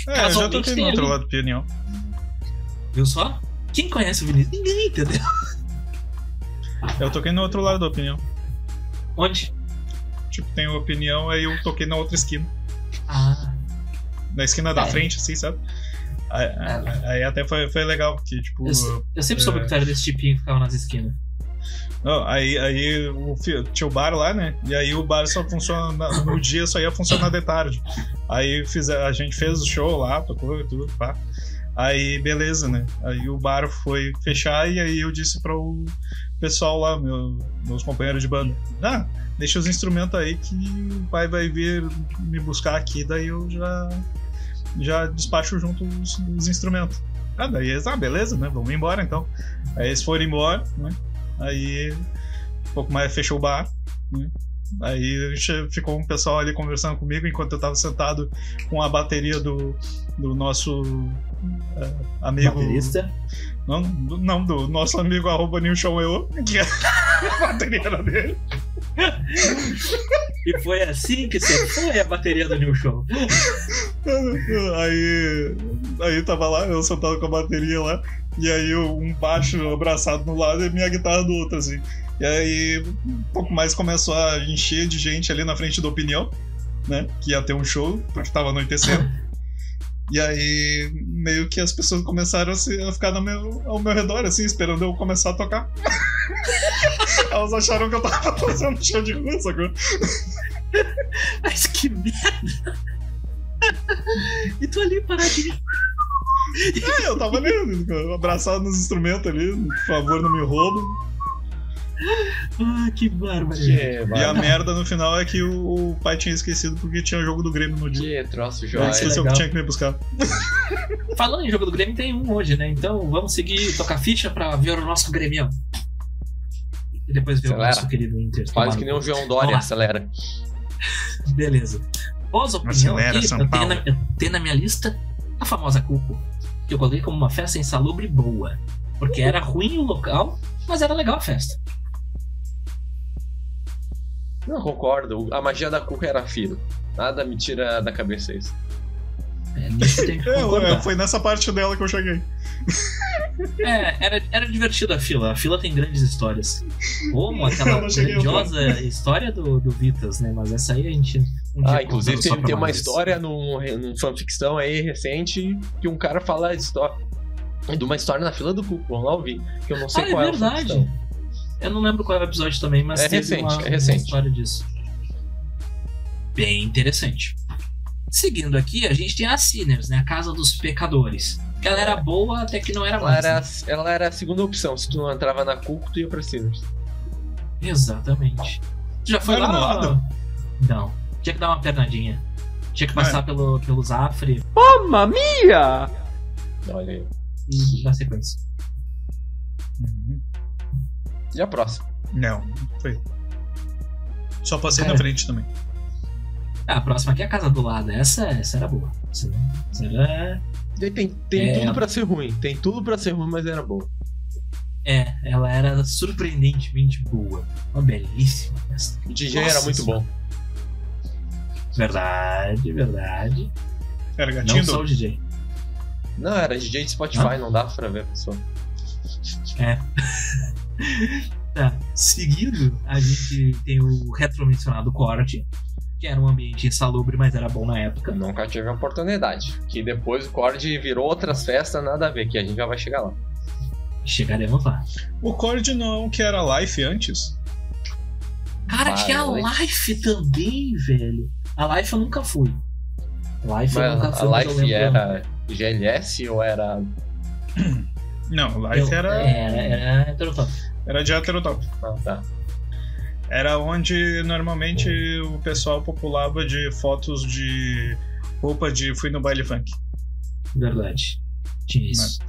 É, eu já toquei no outro ali. lado do pianão. Viu só? Quem conhece o Vinícius? Ninguém, entendeu? Eu toquei no outro lado da opinião. Onde? Tipo, tem a opinião, aí eu toquei na outra esquina. Ah, Na esquina da É. frente, assim, sabe? Aí, aí até foi, foi legal, porque, tipo. eu, eu sempre soube é. que tu era desse tipinho que ficava nas esquinas. Aí, aí o, tinha o bar lá, né? E aí o bar só funciona. na- No dia só ia funcionar de tarde. Aí fiz, a gente fez o show lá, tocou e tudo, pá. Aí, beleza, né? Aí o bar foi fechar e aí eu disse para o pessoal lá, meu- meus companheiros de banda: Ah, deixa os instrumentos aí que o pai vai vir me buscar aqui, daí eu já, já despacho junto os, os instrumentos. Ah, daí eles, ah, beleza, né? Vamos embora então. Aí eles foram embora, né? Aí um pouco mais fechou o bar. Né? Aí ficou um pessoal ali conversando comigo enquanto eu tava sentado com a bateria do, do nosso eh, amigo. Baterista. Não, do, não, do nosso amigo arroba Nilson Eu, que é a bateria era dele. E foi assim que você foi a bateria do New Show. Aí, aí tava lá, eu sentado com a bateria lá, e aí um baixo abraçado no lado e minha guitarra do outro, assim. E aí um pouco mais começou a encher de gente ali na frente da opinião, né? Que ia ter um show, porque tava anoitecendo. E aí, meio que as pessoas começaram a, se- a ficar meu, ao meu redor, assim, esperando eu começar a tocar. Elas acharam que eu tava fazendo show de rua, sacou? Mas que merda! E tu ali paradinho. É, eu tava ali, abraçado nos instrumentos ali, por favor, não me roubem. Ah, que bárbaro. Que, E a merda no final é que o, o pai tinha esquecido porque tinha jogo do Grêmio no dia. que troço Ele jóia. esqueceu legal. que tinha que me buscar. Falando em jogo do Grêmio, tem um hoje, né? Então vamos seguir, tocar ficha pra ver o nosso Grêmio. E depois ver Acelera. o nosso querido Inter. Faz tomar que nem o. João Dória, acelera. Beleza. Pós opinião Acelera, aqui, São eu tenho, Paulo. na, eu tenho na minha lista a famosa Cuco. Que eu coloquei como uma festa insalubre boa. Porque era ruim o local, mas era legal a festa. Não, concordo. A magia da cuca era filo. Nada me tira da cabeça isso. É, nisso tem que É, concordar. é, foi nessa parte dela que eu cheguei. É, era, era divertido a fila. A fila tem grandes histórias. Como aquela a grandiosa história do, do Vitas, né? Mas essa aí a gente. Um Ah, inclusive tem, tem uma história num, num fanficção aí recente que um cara fala de, histó- de uma história na fila do cu. Vamos lá ouvir. Que eu não sei Ah, é qual é, verdade. a. Eu não lembro qual é o episódio também, mas É teve recente, uma, é uma recente. história disso. Bem interessante. Seguindo aqui, a gente tem a Sinners, né? A Casa dos Pecadores. Ela era boa até que não era Ela mais. era, né? ela era a segunda opção. Se tu não entrava na cuca, tu ia pra Sinners. Exatamente. Tu já foi Era lá? no lado? Não. Tinha que dar uma pernadinha. Tinha que passar É. pelo, pelo Zafre Mamma mia! Olha aí. e dar sequência. E a próxima? Não, foi. Só passei Cara. na frente também. Ah, a próxima aqui é a Casa do Lado. Essa, essa era boa. Essa, essa era... Tem, tem É. tudo pra ser ruim. Tem tudo pra ser ruim, mas era boa. É, ela era surpreendentemente boa. Uma belíssima festa. O DJ Nossa era muito senhora. bom. Verdade, verdade. Era Não gatinho só o do... DJ. Não, era DJ de Spotify, não dava pra ver a pessoa. Tá. Seguido, a gente tem o retro-mencionado corte, que era um ambiente insalubre, mas era bom na época. Nunca tive a oportunidade. Que depois o Cord virou outras festas, nada a ver, que a gente já vai chegar lá. Chegaremos lá. O Cord não, que era Life antes. Cara, tinha a Life. Também, velho. A Life eu nunca fui. Life eu nunca fui, a Life era GLS ou era. Não, Life eu- era, Era, era heterotop. era de heterotop. Ah, tá. Era onde normalmente o pessoal populava de fotos de roupa de fui no baile funk. Verdade. Tinha isso.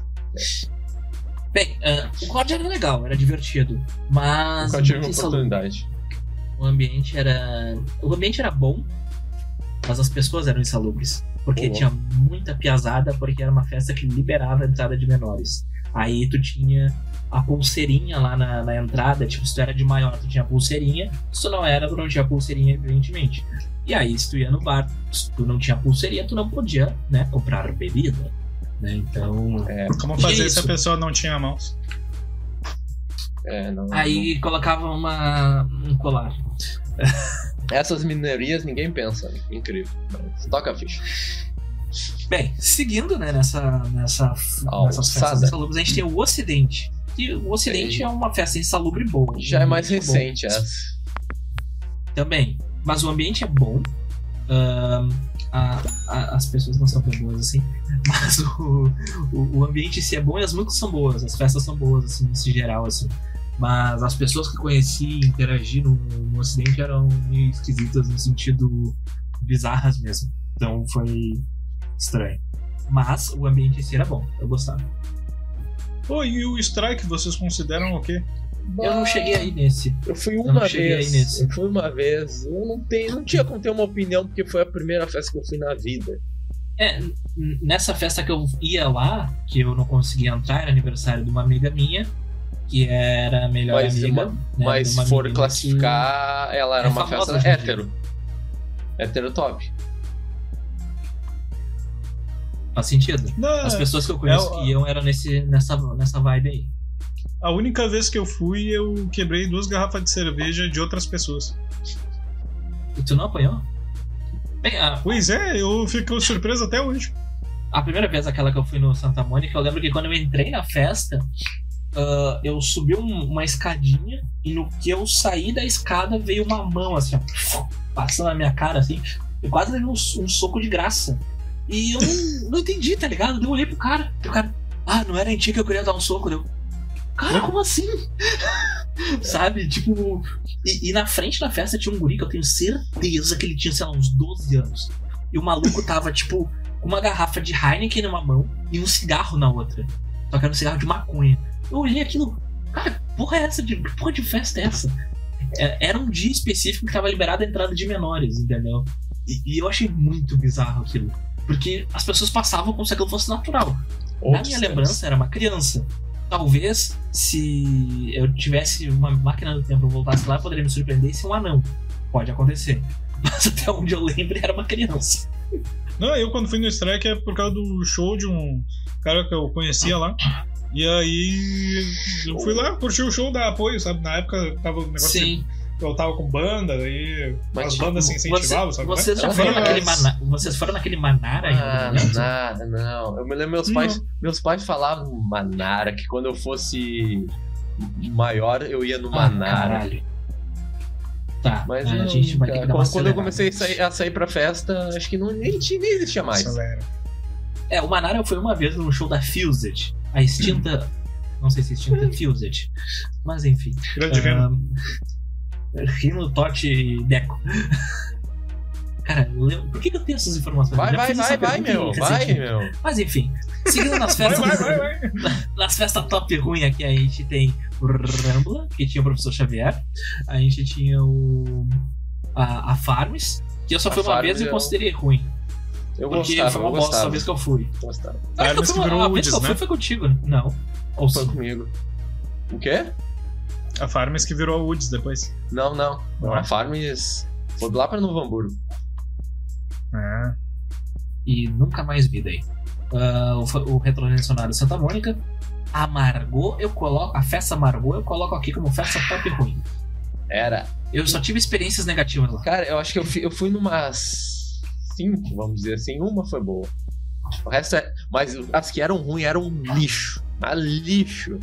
Bem, ah, o COD era legal, era divertido. Mas. Nunca tive uma oportunidade. O ambiente era. O ambiente era bom, mas as pessoas eram insalubres. Porque Boa. tinha muita piazada, porque era uma festa que liberava a entrada de menores. Aí tu tinha a pulseirinha lá na, na entrada, tipo, se tu era de maior, tu tinha a pulseirinha, se tu não era, tu não tinha pulseirinha, evidentemente. E aí, se tu ia no bar, se tu não tinha pulseirinha, tu não podia, né, comprar bebida. Né? Então. É, Como fazer é se a pessoa não tinha mãos? é, não, Aí colocava uma, um colar. não- Essas minorias ninguém pensa. né? Incrível. Mas toca a ficha. Bem, seguindo né, nessa, nessa, Alçada. nessas festas insalubres, a gente tem o Ocidente. E o Ocidente é uma festa insalubre boa. Já é mais recente essa. Também. Mas o ambiente é bom. Ahn, a- a- as pessoas não são tão boas assim. Mas o, o, o ambiente em si é bom e as músicas são boas. As festas são boas, assim, nesse geral, assim. Mas as pessoas que conheci e interagi no, no Ocidente eram meio esquisitas no sentido bizarras mesmo. Então foi estranho. Mas o ambiente em si era bom. Eu gostava. Pô, e o strike vocês consideram o quê? Eu não cheguei aí nesse. Eu fui não uma cheguei vez. aí nesse. Eu fui uma vez. Eu não, tenho, não tinha como ter uma opinião, porque foi a primeira festa que eu fui na vida. É, nessa festa que eu ia lá, que eu não conseguia entrar, era aniversário de uma amiga minha, que era a melhor Mas amiga. uma- né, Mas se for classificar, ela era é uma famosa festa hétero. Hétero top. Faz sentido. Não, As pessoas que eu conheço é que iam eram nesse, nessa, nessa vibe aí. a única vez que eu fui, eu quebrei duas garrafas de cerveja de outras pessoas. E tu não apanhou? Bem, a, Pois é, eu fico surpreso até hoje. a primeira vez aquela que eu fui no Santa Mônica, eu lembro que quando eu entrei na festa, ah, eu subi um- uma escadinha e no que eu saí da escada veio uma mão assim, ó, passando na minha cara assim. Eu quase levei um, um soco de graça. E eu não, não entendi, tá ligado? Eu olhei pro cara, e o cara, ah, não era em ti que eu queria dar um soco, deu. Cara, como assim? Sabe? Tipo. E, e na frente da festa tinha um guri que eu tenho certeza que ele tinha, sei lá, uns 12 anos. E o maluco tava, tipo, com uma garrafa de Heineken numa mão e um cigarro na outra. Só que era um cigarro de maconha. Eu olhei aquilo. Cara, porra é essa? De, que porra de festa é essa? É, Era um dia específico que tava liberada a entrada de menores, entendeu? E, e eu achei muito bizarro aquilo. Porque as pessoas passavam como se aquilo fosse natural. Na minha lembrança, era uma criança. Talvez, se eu tivesse uma máquina do tempo e voltasse lá, eu poderia me surpreender e ser um anão. Pode acontecer. Mas até onde eu lembro, era uma criança. Não, eu quando fui no strike é por causa do show de um cara que eu conhecia lá. E aí eu fui lá, curti o show, dar apoio, sabe? Na época tava um negócio Sim. de, eu tava com banda, aí Mas, as tipo, bandas se incentivavam, sabe? Vocês já foram Mas- naquele Mana- Vocês foram naquele Manara Ah, nada, não. Eu me lembro meus Não. pais, meus pais falavam Manara, que quando eu fosse maior eu ia no Ah, Manara. caralho. Tá, Mas a não, gente vai ter que cara, dar uma quando, eu comecei a sair, a sair pra festa, acho que não, nem, tinha- nem existia mais. Acelera. É, o Manara foi uma vez no show da Fused. A extinta. Não sei se extinta Fused. Mas enfim. Grande Reno. Rino, Totti e Deco. Cara, eu por que, que eu tenho essas informações? Vai, Eu vai, vai, vai, meu. Vai, meu. Mas enfim, seguindo nas Vai, festas. vai, vai, vai. nas festas top ruim aqui a gente tem o Rambla, que tinha o professor Xavier. A gente tinha o. A, a Farms, que eu só A fui uma Farms vez e eu- considerei ruim. Eu Porque gostava, foi eu uma bosta a vez que eu fui. gostava. Ah, Farms foi que uma- virou a vez que eu fui né? foi contigo, né? Não. Ou Foi sim. comigo. O quê? A Farms que virou a Woods depois. Não, não. Não. A Farms foi lá pra Novo Hamburgo. Ah. E nunca mais vi daí. Ah, o, o retrodimensionário Santa Mônica. Amargou, eu coloco. A festa amargou, eu coloco aqui como festa top ruim. Era. Eu só tive experiências negativas lá. Cara, eu acho que eu fui, eu fui numas cinco, vamos dizer assim. Uma foi boa. O resto é. Mas as que eram ruins eram um lixo. Ah, lixo.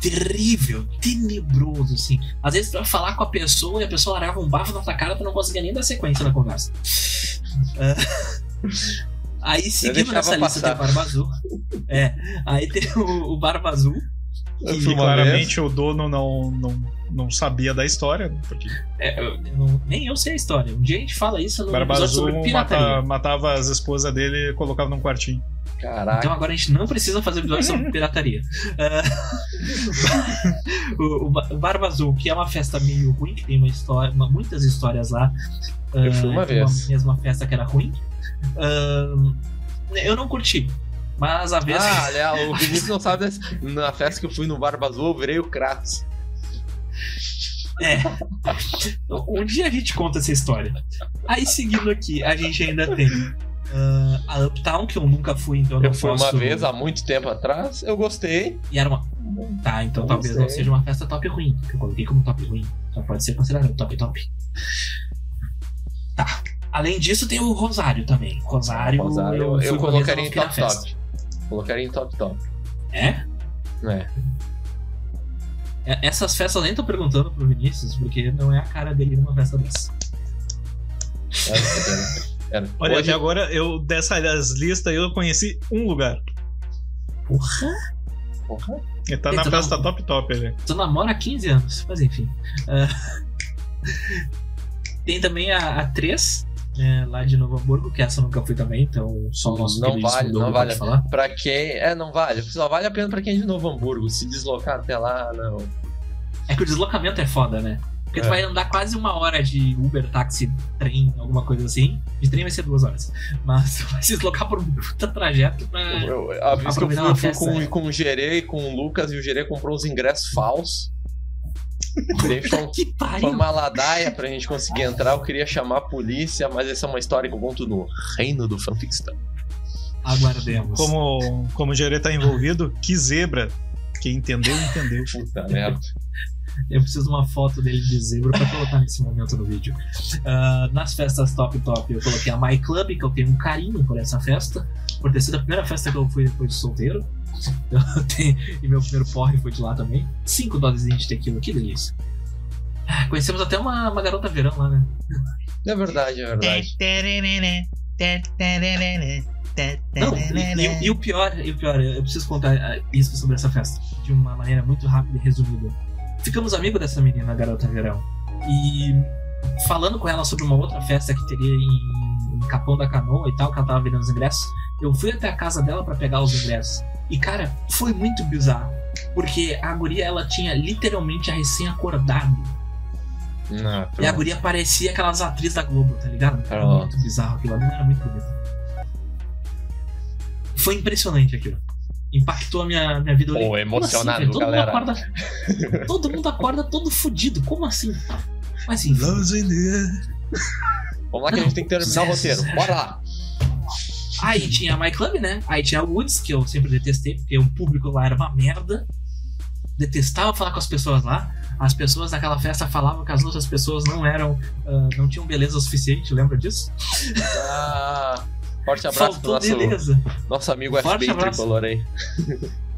Terrível, tenebroso, assim. Às vezes tu vai falar com a pessoa e a pessoa largava um bafo na tua cara, tu não conseguia nem dar sequência na conversa. Aí, seguindo nessa lista, tem passar. o Barba Azul. É, aí tem o, o Barba Azul. E E uma claramente o dono não, não, não sabia da história, né? porque É, eu- nem eu sei a história. Um dia a gente fala isso no Barba episódio sobre Azul pirataria. mata- matava as esposas dele e colocava num quartinho. Caraca. Então agora a gente não precisa fazer episódio sobre pirataria. Ah, o, o Ba- o Barba Azul, que é uma festa meio ruim, que tem uma história, uma- muitas histórias lá. Eu fui Ah, uma vez. mesma festa que era ruim. Ah, eu não curti. Mas a vez. Ah, aliás, o Vinícius não sabe dessa. Na festa que eu fui no Barba Azul, eu virei o Kratos. É. Um dia a gente conta essa história. Aí seguindo aqui, a gente ainda tem ah, a Uptown, que eu nunca fui, então eu Eu não fui posso... uma vez há muito tempo atrás, eu gostei. E era uma. Tá, então Não talvez não sei. seja uma festa top ruim. que Eu coloquei como top ruim. Então pode ser considerado top top. Tá. Além disso, tem o Rosário também. Rosário, Rosário, eu, eu, colocaria em eu não top top. Colocaria em top top. É? É. É, Essas festas eu nem tô perguntando pro Vinícius, porque não é a cara dele numa festa dessa. Era, era. Olha, Hoje, até agora, eu dessas listas eu conheci um lugar. Porra! Porra. Ele tá na festa top top ali. Tu namora há 15 anos, mas enfim. Ah, tem também a, a 3, né, lá de Novo Hamburgo, que essa eu nunca fui também, então só o nosso Não vale, não vale. falar. Pra quem. É, não vale. Só vale a pena pra quem é de Novo Hamburgo. Se deslocar até lá, não. É que o deslocamento é foda, né? Porque tu É. vai andar quase uma hora de Uber, táxi, trem, alguma coisa assim. De trem vai ser duas horas. Mas tu vai se deslocar por um puta trajeto pra. Eu- a vez que eu fui, eu fui festa, com, né? com o Gerê e com o Lucas, e o Gerê comprou os ingressos falsos. Foi, um- uma ladaia pra gente conseguir entrar. Eu queria chamar a polícia, mas essa é uma história que eu conto no reino do fanfiction. Aguardemos. Como, como o Gerê tá envolvido, que zebra. Quem entendeu, entendeu. Puta merda. Eu preciso de uma foto dele de zebra pra colocar nesse momento no vídeo. Ah, nas festas top top, eu coloquei a My Club, que eu tenho um carinho por essa festa, por ter sido a primeira festa que eu fui depois de solteiro. Tenho- e meu primeiro porre foi de lá também. Cinco doses de tequila, que delícia. Ah, Conhecemos até uma, uma garota verão lá, né? É verdade, é verdade. Não, e, e- e o pior, e o pior, eu preciso contar ah, isso sobre essa festa de uma maneira muito rápida e resumida. Ficamos amigos dessa menina, garota verão. E falando com ela sobre uma outra festa que teria em, em Capão da Canoa e tal, que ela tava vendendo os ingressos, eu fui até a casa dela pra pegar os ingressos. E cara, foi muito bizarro. Porque a guria, ela tinha literalmente a recém-acordado. Não, E a guria parecia aquelas atrizes da Globo, tá ligado? Era muito bizarro aquilo, menina era muito bonita. Foi impressionante aquilo. Impactou a minha, minha vida. Pô, como emocionado, assim, galera. Mundo acorda, todo mundo acorda todo fudido. Como assim? Mas enfim. Vamos lá que a gente tem que terminar o roteiro. Bora lá. Aí tinha a My Club, né? Aí tinha a Woods, que eu sempre detestei, porque o público lá era uma merda. Detestava falar com as pessoas lá. As pessoas daquela festa falavam que as outras pessoas não eram. ah, não tinham beleza o suficiente, lembra disso? Ah, forte abraço pro Faltou nosso, beleza. nosso amigo Forte FBI abraço. tricolor aí.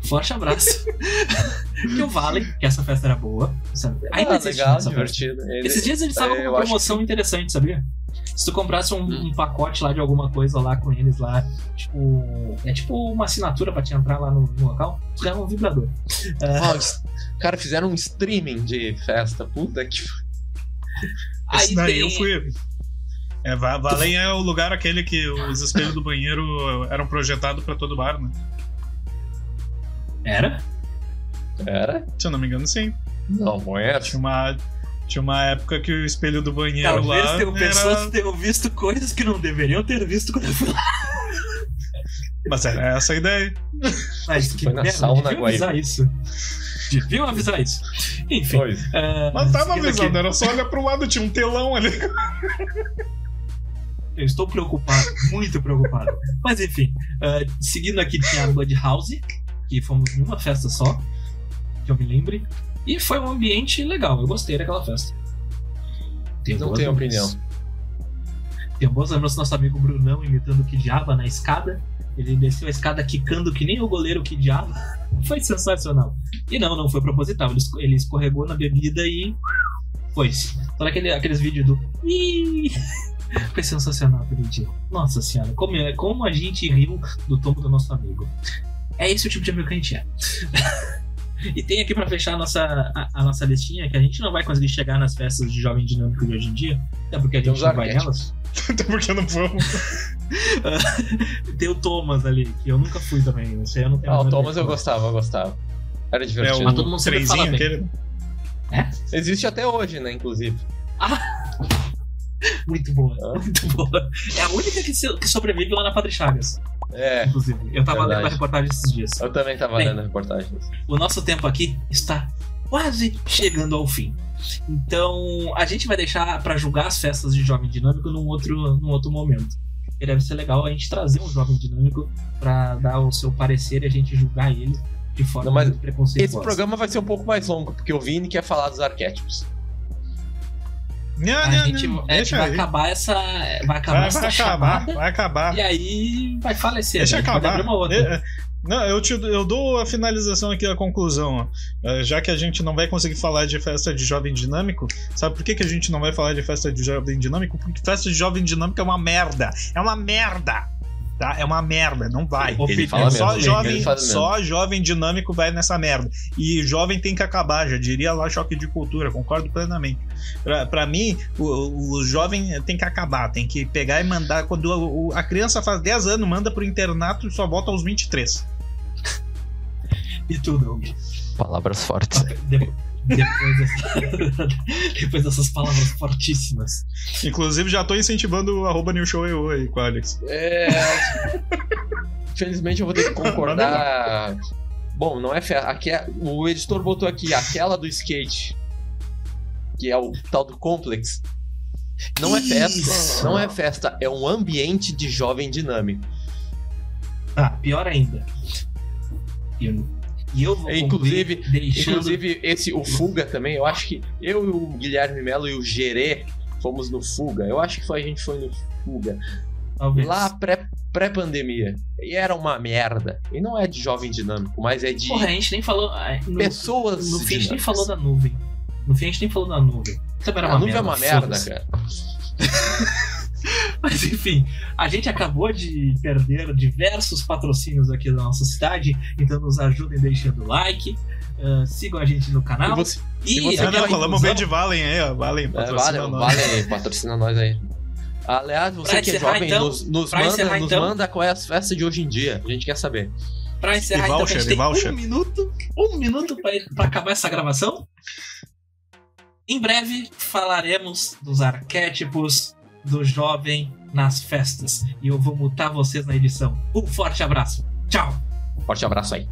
Forte abraço. que o Vale, que essa festa era boa. Sabe? Ainda ah, existe legal, divertido. Ele- Esses dias eles estavam É, com uma promoção interessante, sabia? Se tu comprasse um, Hum. um pacote lá de alguma coisa lá com eles lá, tipo. É tipo uma assinatura pra te entrar lá no, no local, tu ganhava um vibrador. Ah, os- Cara, fizeram um streaming de festa. Puta que. Aí Esse daí tem- eu fui. É, Va- Valem é o lugar aquele que os espelhos do banheiro eram projetados pra todo bar, né? Era? Era? Se eu não me engano, sim. Não, não era. Tinha uma, tinha uma época que o espelho do banheiro Talvez lá tenham pessoas era... que tenham visto coisas que não deveriam ter visto quando eu fui lá. Mas era essa a ideia. Mas que Foi na merda, sauna, deviam avisar Guaíba. isso. Deviam avisar isso. Enfim. Pois. ah, Mas tava seguindo aqui. avisando, era só olhar pro lado, tinha um telão ali. Eu estou preocupado, muito preocupado. Mas enfim, ah, seguindo aqui tinha a Bud House, que fomos em uma festa só, que eu me lembre. E foi um ambiente legal, eu gostei daquela festa. Tenho Não tenho lembranças. opinião. Tenho boas lembranças do nosso amigo Brunão imitando o Kidiaba na escada. Ele desceu a escada quicando que nem o goleiro Kidiaba. Foi sensacional. E não, não foi proposital. Ele esco- Ele escorregou na bebida e foi-se. Sabe aquele, aqueles vídeos do. Foi sensacional aquele dia. Nossa senhora, como, é- como a gente riu do tombo do nosso amigo. É esse o tipo de amigo que a gente é. e tem aqui pra fechar a nossa, a, a nossa listinha que a gente não vai conseguir chegar nas festas de jovem dinâmico de hoje em dia, até porque a gente não vai nelas. Até porque não vamos. Tem o Thomas ali, que eu nunca fui também. Esse aí eu não tenho Ah, o Thomas eu gostava, eu gostava. Era É divertido. Mas todo mundo sempre fala bem. aquele. Existe até hoje, né, inclusive. Muito boa, Ah. muito boa. É a única que, se- que sobrevive lá na Padre Chagas. É, inclusive. Eu tava Verdade. lendo a reportagem esses dias. eu também tava Bem. lendo a reportagem. O nosso tempo aqui está quase chegando ao fim. Então, a gente vai deixar pra julgar as festas de Jovem Dinâmico num outro, num outro momento. E deve ser legal a gente trazer um Jovem Dinâmico pra dar o seu parecer e a gente julgar ele de forma Não, mas. Esse programa vai ser um pouco mais longo, porque o Vini quer falar dos arquétipos. Não, A não, gente, não, é, deixa vai aí. acabar essa. Vai acabar Vai, essa vai acabar, chamada. vai acabar. E aí vai falecer. Deixa né? Gente pode acabar. uma outra. É, Não, eu, te, eu dou a finalização aqui, a conclusão. ó. É, Já que a gente não vai conseguir falar de festa de jovem dinâmico, sabe por que, que a gente não vai falar de festa de jovem dinâmico? Porque festa de jovem dinâmico é uma merda. É uma merda. Tá? É uma merda, não vai. Ele fala só mesmo, jovem, ele fala mesmo. só jovem dinâmico vai nessa merda. E jovem tem que acabar, já diria lá choque de cultura, concordo plenamente. Pra, pra mim, o, o jovem tem que acabar, tem que pegar e mandar. Quando o- a criança faz 10 anos, manda pro internato e só volta aos 23. E tudo. Palavras fortes. De- depois, dessa- depois dessas palavras fortíssimas. Inclusive, já tô incentivando o arroba New Show EU aí com o Alex. É. Infelizmente eu vou ter que concordar. Bom, não é festa. Aqui é... O editor botou aqui aquela do skate. Que é o tal do Complex. Não é festa. Isso. Não é festa, é um ambiente de jovem dinâmico. Ah, pior ainda. E eu vou É, inclusive- deixando... Inclusive, esse, o Fuga também, eu acho que eu e o Guilherme Melo e o Gerê fomos no Fuga. Eu acho que foi, a gente foi no Fuga. talvez. Lá pré- pré-pandemia. e era uma merda. E não é de jovem dinâmico, mas é de Porra, a gente nem falou... ah, No, pessoas. no fim a gente nem falou da nuvem. No fim a gente nem falou da nuvem. Também era A uma nuvem é merda. uma merda, cara. Mas enfim, a gente acabou de perder diversos patrocínios aqui da nossa cidade, então nos ajudem deixando like, ah, sigam a gente no E canal. você, E, e você a não, minha falamos bem de Valen aí, ó. Valen, é, patrocina vale, nós. vale, patrocina nós aí. Aliás, você Pra que é jovem, então, nos, nos manda, nos então. manda qual é as festas de hoje em dia. A gente quer saber. Pra encerrar, E então, voucher, a gente e tem voucher. um minuto, um minuto pra, pra acabar essa gravação. Em breve falaremos dos arquétipos do jovem nas festas. E eu vou mutar vocês na edição. Um forte abraço. Tchau! Forte abraço aí.